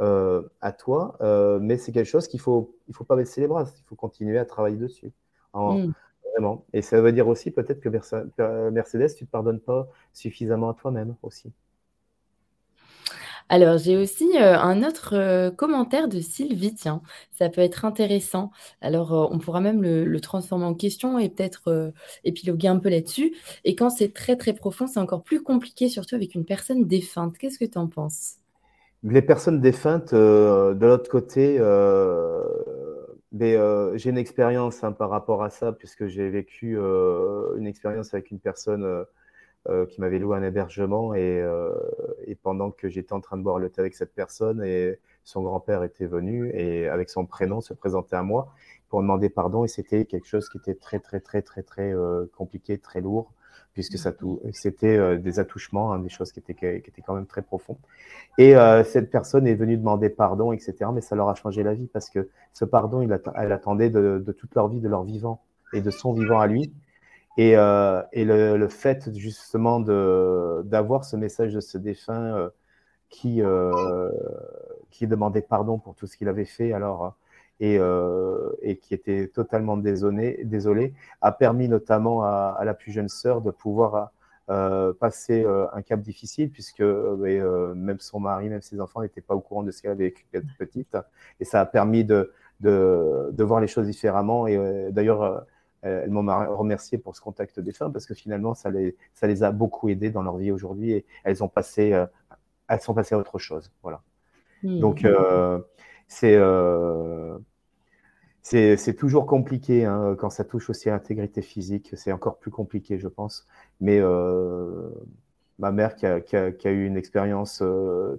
à toi, mais c'est quelque chose qu'il faut, il faut pas baisser les bras, il faut continuer à travailler dessus. Mm. Vraiment. Et ça veut dire aussi peut-être que Mercedes, tu ne te pardonnes pas suffisamment à toi-même aussi. Alors, j'ai aussi euh, un autre euh, commentaire de Sylvie, tiens, ça peut être intéressant. Alors, euh, on pourra même le, transformer en question et peut-être épiloguer un peu là-dessus. Et quand c'est très, très profond, c'est encore plus compliqué, surtout avec une personne défunte. Qu'est-ce que tu en penses? Les personnes défuntes, de l'autre côté, j'ai une expérience hein, par rapport à ça, puisque j'ai vécu une expérience avec une personne euh, qui m'avait loué un hébergement euh, et, pendant que j'étais en train de boire le thé avec cette personne et son grand-père était venu et avec son prénom se présentait à moi pour demander pardon et c'était quelque chose qui était très très très très très euh, compliqué, très lourd puisque c'était des attouchements, hein, des choses qui étaient, qui étaient quand même très profondes. Et cette personne est venue demander pardon, etc. Mais ça leur a changé la vie parce que ce pardon, il elle attendait de, de toute leur vie, de leur vivant et de son vivant à lui. Et, euh, et le, le, fait justement d'avoir ce message de ce défunt euh, qui, euh, qui demandait pardon pour tout ce qu'il avait fait alors et, et, qui était totalement désolé, désolé, a permis notamment à, à la plus jeune sœur de pouvoir passer un cap difficile puisque même son mari, même ses enfants n'étaient pas au courant de ce qu'elle avait vécu petite et ça a permis de, de, de voir les choses différemment et d'ailleurs euh, elles m'ont remercié pour ce contact des femmes parce que finalement, ça les, ça les a beaucoup aidées dans leur vie aujourd'hui et elles ont passé, euh, elles sont passées à autre chose. Voilà. Mmh. Donc, euh, c'est c'est toujours compliqué hein, quand ça touche aussi à l'intégrité physique. C'est encore plus compliqué, je pense. Mais ma mère, qui a, eu une expérience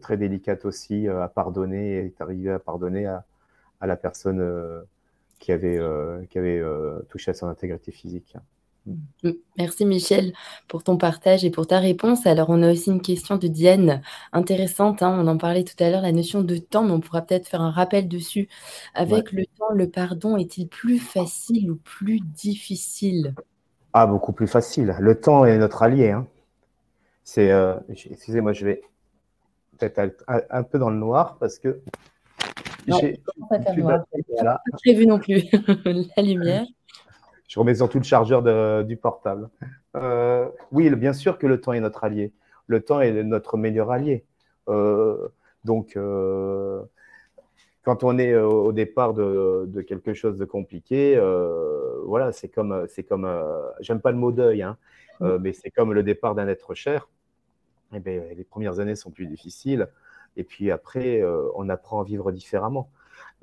très délicate aussi, à pardonner, est arrivée à pardonner à, la personne qui avait, euh, qui avait euh, touché à son intégrité physique. Mm. Merci Michel pour ton partage et pour ta réponse. Alors on a aussi une question de Diane intéressante, hein. on en parlait tout à l'heure, la notion de temps, mais on pourra peut-être faire un rappel dessus. Avec le temps, le pardon est-il plus facile ou plus difficile? Ah, beaucoup plus facile. Le temps est notre allié. Hein. C'est, euh, excusez-moi, je vais peut-être un peu dans le noir parce que j'ai pas prévu non plus [LAUGHS] la lumière. Je remets surtout le chargeur du portable. Euh, oui, bien sûr que le temps est notre allié. Le temps est notre meilleur allié. Euh, donc, euh, quand on est au départ de, quelque chose de compliqué, voilà, c'est comme, c'est comme, j'aime pas le mot deuil, hein, mm. mais c'est comme le départ d'un être cher. Eh bien, les premières années sont plus difficiles. Et puis après, on apprend à vivre différemment.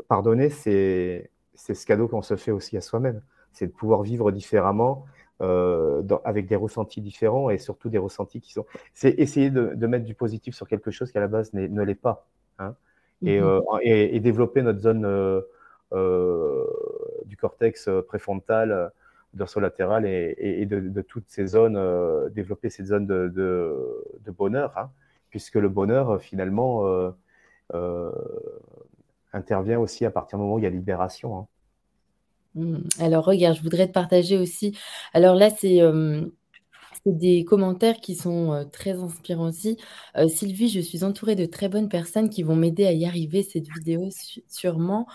Pardonner, c'est ce cadeau qu'on se fait aussi à soi-même. C'est de pouvoir vivre différemment, euh, avec des ressentis différents et surtout des ressentis qui sont. C'est essayer de, mettre du positif sur quelque chose qui à la base ne l'est pas. Hein. Mmh euh, et, et, développer notre zone du cortex préfrontal, dorsolatéral et, et de, toutes ces zones, développer ces zones de, de bonheur. Hein puisque le bonheur, euh, finalement, euh, euh, intervient aussi à partir du moment où il y a libération. Hein. Mmh. Alors, regarde, je voudrais te partager aussi. Alors là, c'est des commentaires qui sont, très inspirants aussi. Sylvie: «Je suis entourée de très bonnes personnes qui vont m'aider à y arriver. Cette vidéo su sûrement,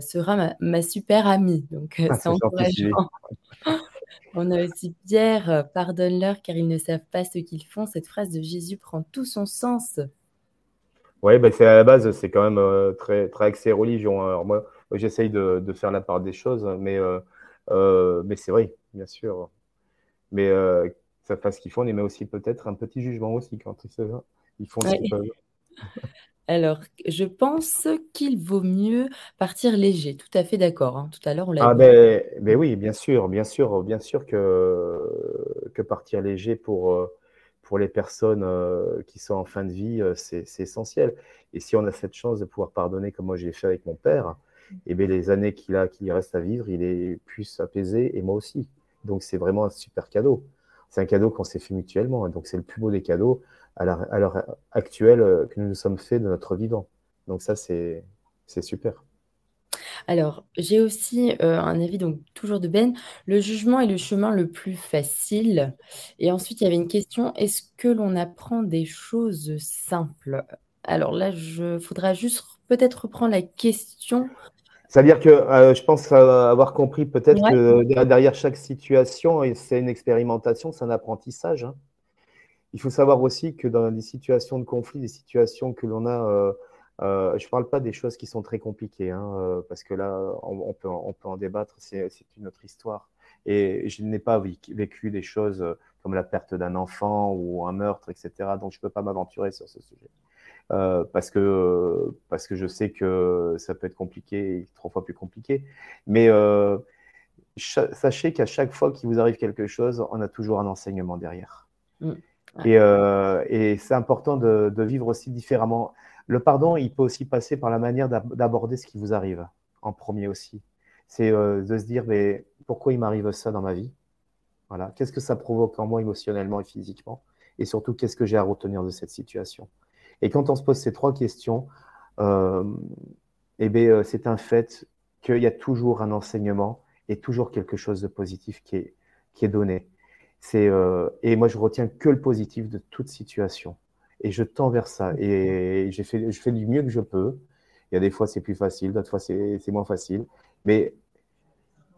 sera ma ma super amie». Donc heu, Ah, c'est encourageant. [LAUGHS] On a aussi Pierre: «Heu, pardonne-leur car ils ne savent pas ce qu'ils font. Cette phrase de Jésus prend tout son sens». Ouais, bah, c'est à la base, c'est quand même, très très axé religion, hein. Alors moi j'essaye de de faire la part des choses, mais heu heu, mais c'est vrai, bien sûr. Mais qu'ils savent pas ce qu'ils font, on émet aussi peut-être un petit jugement aussi quand ils font ce Ouais. qu'ils peuvent. [LAUGHS] Alors, je pense qu'il vaut mieux partir léger. Tout à fait d'accord, hein. Tout à l'heure, on l'a Ah beh, Mmh. oui, bien sûr, bien sûr, bien sûr que que partir léger pour, pour les personnes, qui sont en fin de vie, c'est essentiel et si on a cette chance de pouvoir pardonner comme moi j'ai fait avec mon père et beh, les années qu'il a qu'il reste à vivre, il est plus apaisé et moi aussi. Donc c'est vraiment un super cadeau. C'est un cadeau qu'on s'est fait mutuellement, donc c'est le plus beau des cadeaux à l'heure actuelle, heu, que nous nous sommes faits de notre vivant. Donc ça, c'est super. Alors, j'ai aussi, heu, un avis donc toujours de Ben: «Le jugement est le chemin le plus facile» et ensuite il y avait une question: «Est-ce que l'on apprend des choses simples?» alors là, je faudra juste peut-être reprendre la question. C'est-à-dire que, heu, je pense, avoir compris peut-être Ouais. que der derrière chaque situation et c'est une expérimentation, c'est un apprentissage, hein. Il faut savoir aussi que dans des situations de conflit, des situations que l'on a, heu heu, je parle pas des choses qui sont très compliquées, hein, parce que là, on on peut on peut en débattre, c'est une autre histoire et je n'ai pas véc vécu des choses, comme la perte d'un enfant ou un meurtre et cetera, donc je peux pas m'aventurer sur ce sujet. Heu, parce que, heu, parce que je sais que ça peut être compliqué et 3 fois plus compliqué. Mais heu, cha sachez qu'à chaque fois qu'il vous arrive quelque chose, on a toujours un enseignement derrière Mmh. Ouais. et c'est important de de vivre aussi différemment. Le pardon, il peut aussi passer par la manière d'ab d'aborder ce qui vous arrive, en 1er aussi. C'est, de se dire: «Beh, pourquoi il m'arrive ça dans ma vie?» voilà. «Qu'est-ce que ça provoque en moi émotionnellement et physiquement? Et surtout, qu'est-ce que j'ai à retenir de cette situation?» Et quand on se pose ces 3 questions, hem et beh, heu, c'est un fait qu'il y a toujours un enseignement et toujours quelque chose de positif qui est qui est donné. C'est, heu et moi je retiens que le positif de toute situation et je tends vers ça et j'ai fait je fais du mieux que je peux. Il y a des fois, c'est plus facile, d'autres fois, c'est c'est moins facile, mais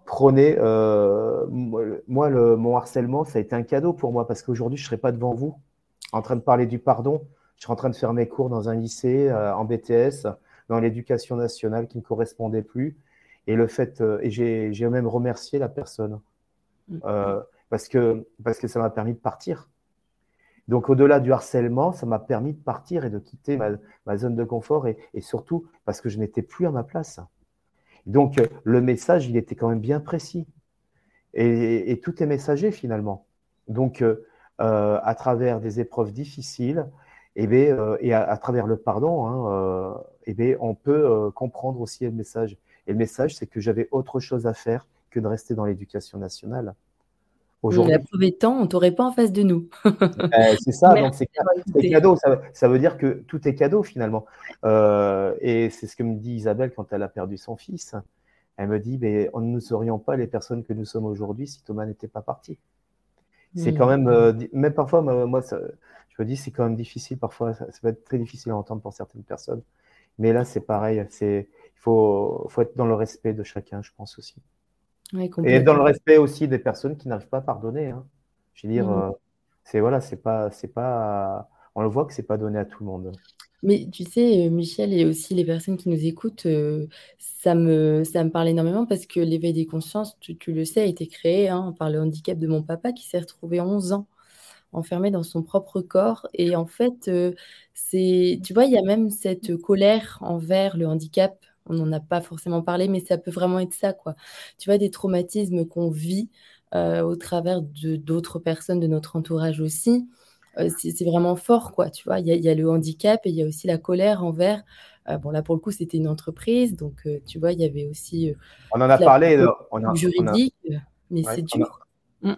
prenez, moi mon harcèlement, ça a été un cadeau pour moi parce qu'aujourd'hui, je serais pas devant vous, en train de parler du pardon. Je serais en train de faire mes cours dans un lycée, heu, en BTS, dans l'éducation nationale qui me correspondait plus et le fait, heu et j'ai j'ai même remercié la personne, Mmh. heu, parce que parce que ça m'a permis de partir. Donc au-delà du harcèlement, ça m'a permis de partir et de quitter ma ma zone de confort et et surtout parce que je n'étais plus à ma place. Donc le message, il était quand même bien précis et et tout est messager finalement. Donc à travers des épreuves difficiles et beh, heu et à à travers le pardon, hein, heu et beh, on peut, heu, comprendre aussi le message et le message, c'est que j'avais autre chose à faire que de rester dans l'éducation nationale, Mmh, la aujourd'hui. preuve étant, on t'aurait pas en face de nous. [LAUGHS] C'est ça, donc c'est cadeau, ça veut ça veut dire que tout est cadeau finalement, et c'est ce que me dit Isabelle quand elle a perdu son fils. Elle me dit: «Beh, on ne serions pas les personnes que nous sommes aujourd'hui si Thomas n'était pas parti». C'est quand Mmh. même, heu, di même parfois moi ça je me dis: «C'est quand même difficile parfois, ça ça peut être très difficile à entendre pour certaines personnes». Mais là, c'est pareil, c'est il faut faut être dans le respect de chacun, je pense aussi Ouais, et dans le respect aussi des personnes qui n'arrivent pas à pardonner, hein. Je veux dire, Mmh mh. heu, c'est voilà, c'est pas c'est pas on le voit que c'est pas donné à tout le monde. Mais tu sais, heu, Michel et aussi les personnes qui nous écoutent, heu, ça me ça me parle énormément parce que l'éveil des consciences, tu tu le sais, a été créé, hein, par le handicap de mon papa qui s'est retrouvé 11 ans enfermé dans son propre corps et en fait, c'est tu vois, il y a même cette colère envers le handicap. On n'en a pas forcément parlé, mais ça peut vraiment être ça, quoi. Tu vois, des traumatismes qu'on vit, heu, au travers de d'autres personnes de notre entourage aussi, heu, c'est vraiment fort, quoi, tu vois? Il y a il y a le handicap et il y a aussi la colère envers, bon là, pour le coup, c'était une entreprise, donc tu vois, il y avait aussi, On en a parlé, on a on a juridique, mais ouais, c'est a dur. Mmh.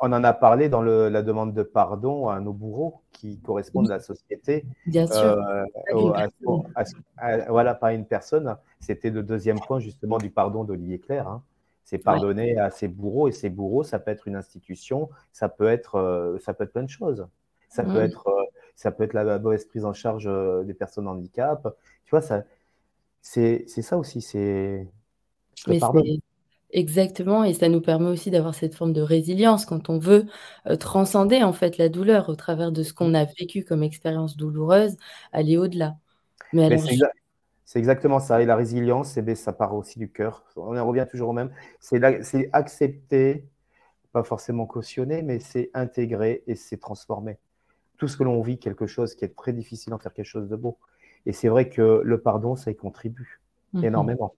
On en a parlé dans le la demande de pardon à nos bourreaux qui correspondent à la société, Bien sûr, au à à à voilà, pas une personne. C'était le 2e point justement du pardon d'Olivier Clerc, hein. C'est pardonner à ses bourreaux et ses bourreaux, ça peut être une institution, ça peut être, euh, ça peut être plein de choses. Ça peut être, euh, ça peut être la mauvaise prise en charge euh, des personnes en handicap. Tu vois, ça, c'est, ça aussi. C'est Exactement, et ça nous permet aussi d'avoir cette forme de résilience quand on veut transcender en fait la douleur au travers de ce qu'on a vécu comme expérience douloureuse, aller au-delà. Mais, c'est exactement ça. Et la résilience, eh ça part aussi du cœur. On en revient toujours au même. C'est accepter, pas forcément cautionner, mais c'est intégrer et c'est transformer. Tout ce que l'on vit, quelque chose qui est très difficile, en faire quelque chose de beau. Et c'est vrai que le pardon, ça y contribue mmh énormément.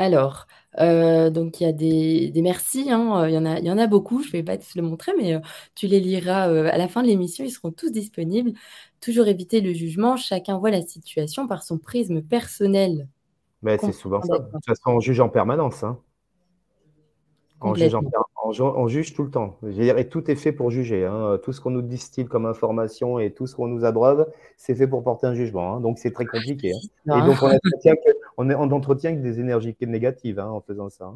Alors, euh, donc il y a des, merci, hein, il, y en a, il y en a beaucoup, je ne vais pas te le montrer, mais euh, tu les liras euh, à la fin de l'émission, ils seront tous disponibles. Toujours éviter le jugement, chacun voit la situation par son prisme personnel. Mais c'est souvent ça. De toute façon, on juge en permanence. Hein. On juge, tout le temps. et tout est fait pour juger. Hein. Tout ce qu'on nous distille comme information et tout ce qu'on nous abreuve, c'est fait pour porter un jugement. Hein. Donc c'est très compliqué. Hein. Et donc on entretient, que, des énergies négatives en faisant ça.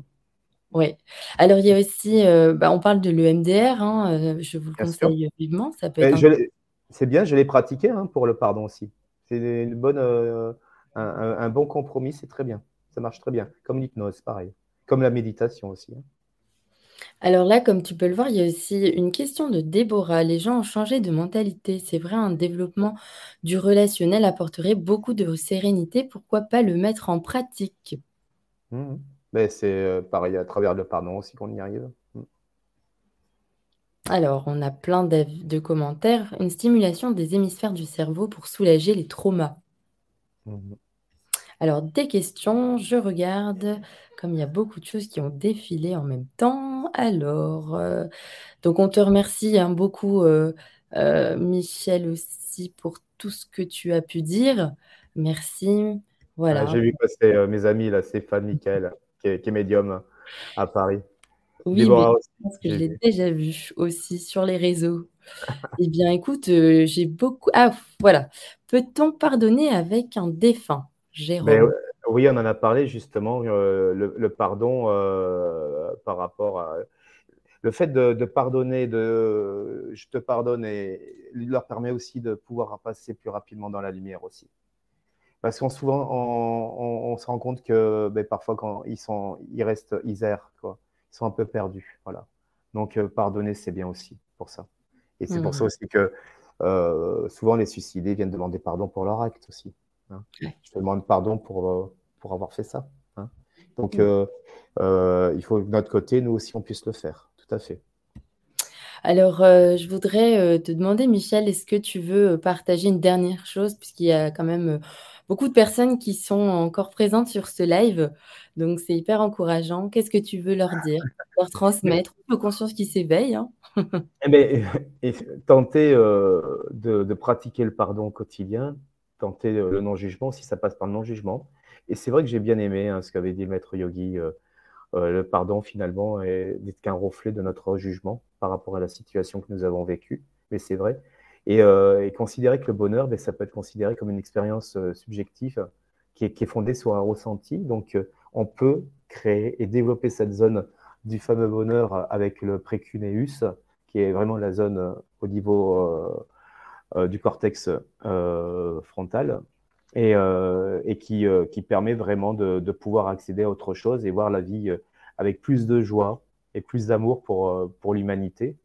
Oui. Alors il y a aussi, euh, bah, on parle de l'EMDR. Euh, je vous le conseille vivement. Ça peut C'est bien, je l'ai pratiqué pour le pardon aussi. C'est une bonne, euh, un, bon compromis, c'est très bien. Ça marche très bien. Comme l'hypnose, pareil. Comme la méditation aussi. Alors là, comme tu peux le voir, il y a aussi une question de Déborah. Les gens ont changé de mentalité. C'est vrai, un développement du relationnel apporterait beaucoup de sérénité. Pourquoi pas le mettre en pratique? Mmh Mais c'est euh, pareil à travers le pardon aussi qu'on y arrive. Mmh. Alors, on a plein de commentaires. Une stimulation des hémisphères du cerveau pour soulager les traumas. Mmh alors, des questions, je regarde, comme il y a beaucoup de choses qui ont défilé en même temps. Alors, euh, donc on te remercie hein, beaucoup, euh, euh, Michel, aussi, pour tout ce que tu as pu dire. Merci. Voilà. J'ai vu passer mes amis, là, Stéphane, Michael, qui est, médium à Paris. Oui, je pense que je l'ai déjà vu aussi sur les réseaux. eh bien, écoute, j'ai beaucoup. Ah, voilà. Peut-on pardonner avec un défunt? Jérôme. oui, on en a parlé justement, euh, le, pardon euh, par rapport à. Le fait de, pardonner, de je te pardonne, et leur permet aussi de pouvoir passer plus rapidement dans la lumière aussi. Parce qu'on souvent, on, se rend compte que ben, parfois, quand ils, sont, ils restent, ils errent, quoi. ils sont un peu perdus. Voilà. Donc, euh, pardonner, c'est bien aussi pour ça. Et c'est pour ça mmh. aussi que souvent les suicidés viennent demander pardon pour leur acte aussi. Hein. Je te demande pardon pour, euh, pour avoir fait ça. Hein. Donc, euh, euh, il faut que de notre côté, nous aussi, on puisse le faire. Tout à fait. Alors, je voudrais te demander, Michel, est-ce que tu veux partager une dernière chose, puisqu'il y a quand même beaucoup de personnes qui sont encore présentes sur ce live, donc c'est hyper encourageant. Qu'est-ce que tu veux leur dire, leur [LAUGHS] transmettre, une conscience qui s'éveille hein eh ben, [LAUGHS] Tenter de, de, pratiquer le pardon au quotidien, tenter le non-jugement si ça passe par le non-jugement. Et c'est vrai que j'ai bien aimé hein, ce qu'avait dit Maître Yogi. Euh, euh, le pardon, finalement, n'est qu'un reflet de notre jugement par rapport à la situation que nous avons vécue. Mais c'est vrai. Et, euh, considérer que le bonheur, ben, ça peut être considéré comme une expérience subjective qui est, qui est, fondée sur un ressenti. Donc, on peut créer et développer cette zone du fameux bonheur avec le précuneus, qui est vraiment la zone au niveau du cortex euh, frontal et, euh, qui, permet vraiment de, pouvoir accéder à autre chose et voir la vie avec plus de joie et plus d'amour pour, l'humanité.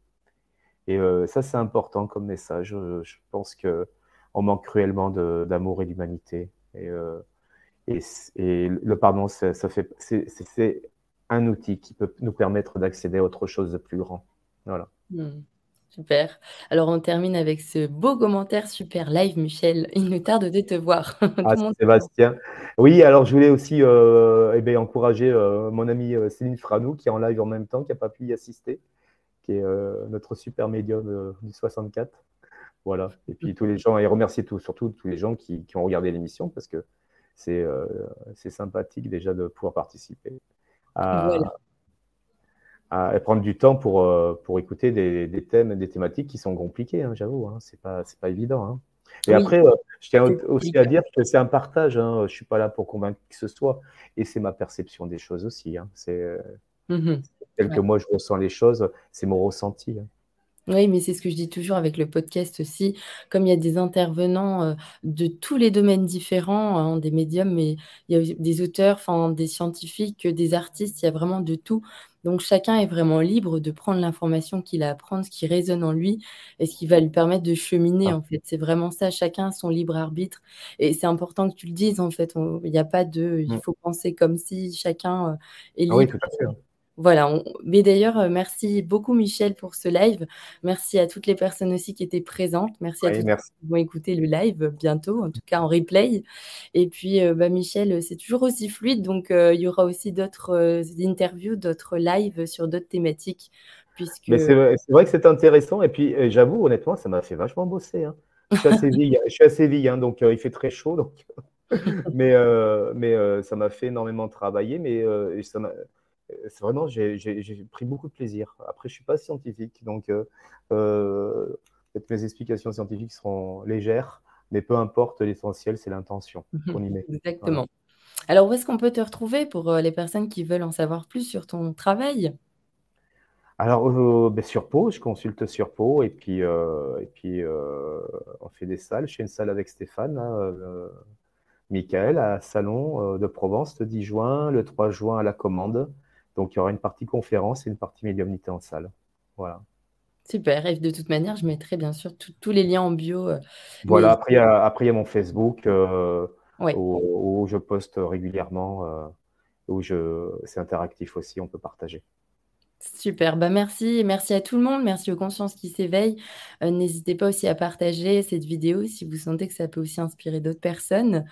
Et ça, c'est important comme message. Je, pense qu'on manque cruellement d'amour et d'humanité. Et, le pardon, fait, c'est un outil qui peut nous permettre d'accéder à autre chose de plus grand. Voilà. Mmh. Super. Alors, on termine avec ce beau commentaire super live, Michel. Il nous tarde de te voir. [LAUGHS] Ah, Sébastien. Oui, alors je voulais aussi euh, eh bien, encourager euh, mon amie euh, Céline Franou, qui est en live en même temps, qui n'a pas pu y assister, qui est notre super médium du 64. Voilà. Et puis tous les gens, et remercier tout, surtout tous les gens qui, ont regardé l'émission, parce que c'est sympathique déjà de pouvoir participer voilà à prendre du temps pour, euh, pour écouter des, des, thèmes, des thématiques qui sont compliquées, hein, j'avoue. Hein, c'est pas, pas évident. Hein. Et après, je tiens aussi à dire que c'est un partage, hein, je suis pas là pour convaincre qui que ce soit et c'est ma perception des choses aussi, hein. C'est, mmh tel que moi je ressens les choses, c'est mon ressenti. Oui, mais c'est ce que je dis toujours avec le podcast aussi. Comme il y a des intervenants, de tous les domaines différents, hein, des médiums, mais il y a des auteurs, enfin des scientifiques, des artistes, il y a vraiment de tout. Donc chacun est vraiment libre de prendre l'information qu'il a à prendre, ce qui résonne en lui et ce qui va lui permettre de cheminer, Ah. en fait. C'est vraiment ça, chacun a son libre arbitre et c'est important que tu le dises, en fait. Il y a pas de: «Il Mmh. faut penser comme ci», chacun, heu, est Ah oui, libre, tout à fait, hein. Voilà, on mais d'ailleurs, heu, merci beaucoup Michel pour ce live. Merci à toutes les personnes aussi qui étaient présentes. Merci à toutes merci. qui vont écouter le live bientôt, en tout cas en replay et puis, heu, bah, Michel, c'est toujours aussi fluide donc heu, il y aura aussi d'autres, interviews, d'autres lives sur d'autres thématiques puisque Mais c'est vrai que c'est intéressant et puis, j'avoue honnêtement, ça m'a fait vachement bosser, hein. Je suis à [LAUGHS] Séville je suis à Séville, hein, donc il fait très chaud donc [LAUGHS] mais ça m'a fait énormément travailler mais ça m'a vraiment j'ai pris beaucoup de plaisir. Après je suis pas scientifique donc heu heu, peut-être mes explications scientifiques seront légères, mais peu importe, l'essentiel c'est l'intention Mmh mh. qu'on y met. Voilà. Exactement. Alors où est-ce qu'on peut te retrouver pour, heu, les personnes qui veulent en savoir plus sur ton travail? Alors, beh, sur Pau, je consulte sur Pau et puis, et on fait des salles. Je fais une salle avec Stéphane, Michael à Salon, de Provence le 10 juin, le 3 juin à La Commande. Donc il y aura une partie conférence et une partie médiumnité en salle. Voilà. Super et de toute manière, je mettrai bien sûr tous les liens en bio, heu, Voilà, mais après il y a après il y a mon Facebook, Ouais. où où je poste régulièrement, où je c'est interactif aussi, on peut partager. Super, bah, merci merci à tout le monde. Merci aux consciences qui s'éveillent. Heu, n'hésitez pas aussi à partager cette vidéo si vous sentez que ça peut aussi inspirer d'autres personnes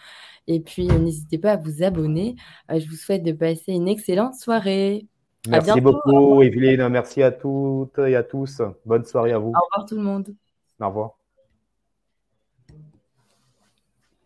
et puis, heu, n'hésitez pas à vous abonner. Heu, je vous souhaite de passer une excellente soirée. À Merci bientôt, au beaucoup Evelyne, merci à toutes et à tous. Bonne soirée à Au vous. revoir tout le monde. Au revoir.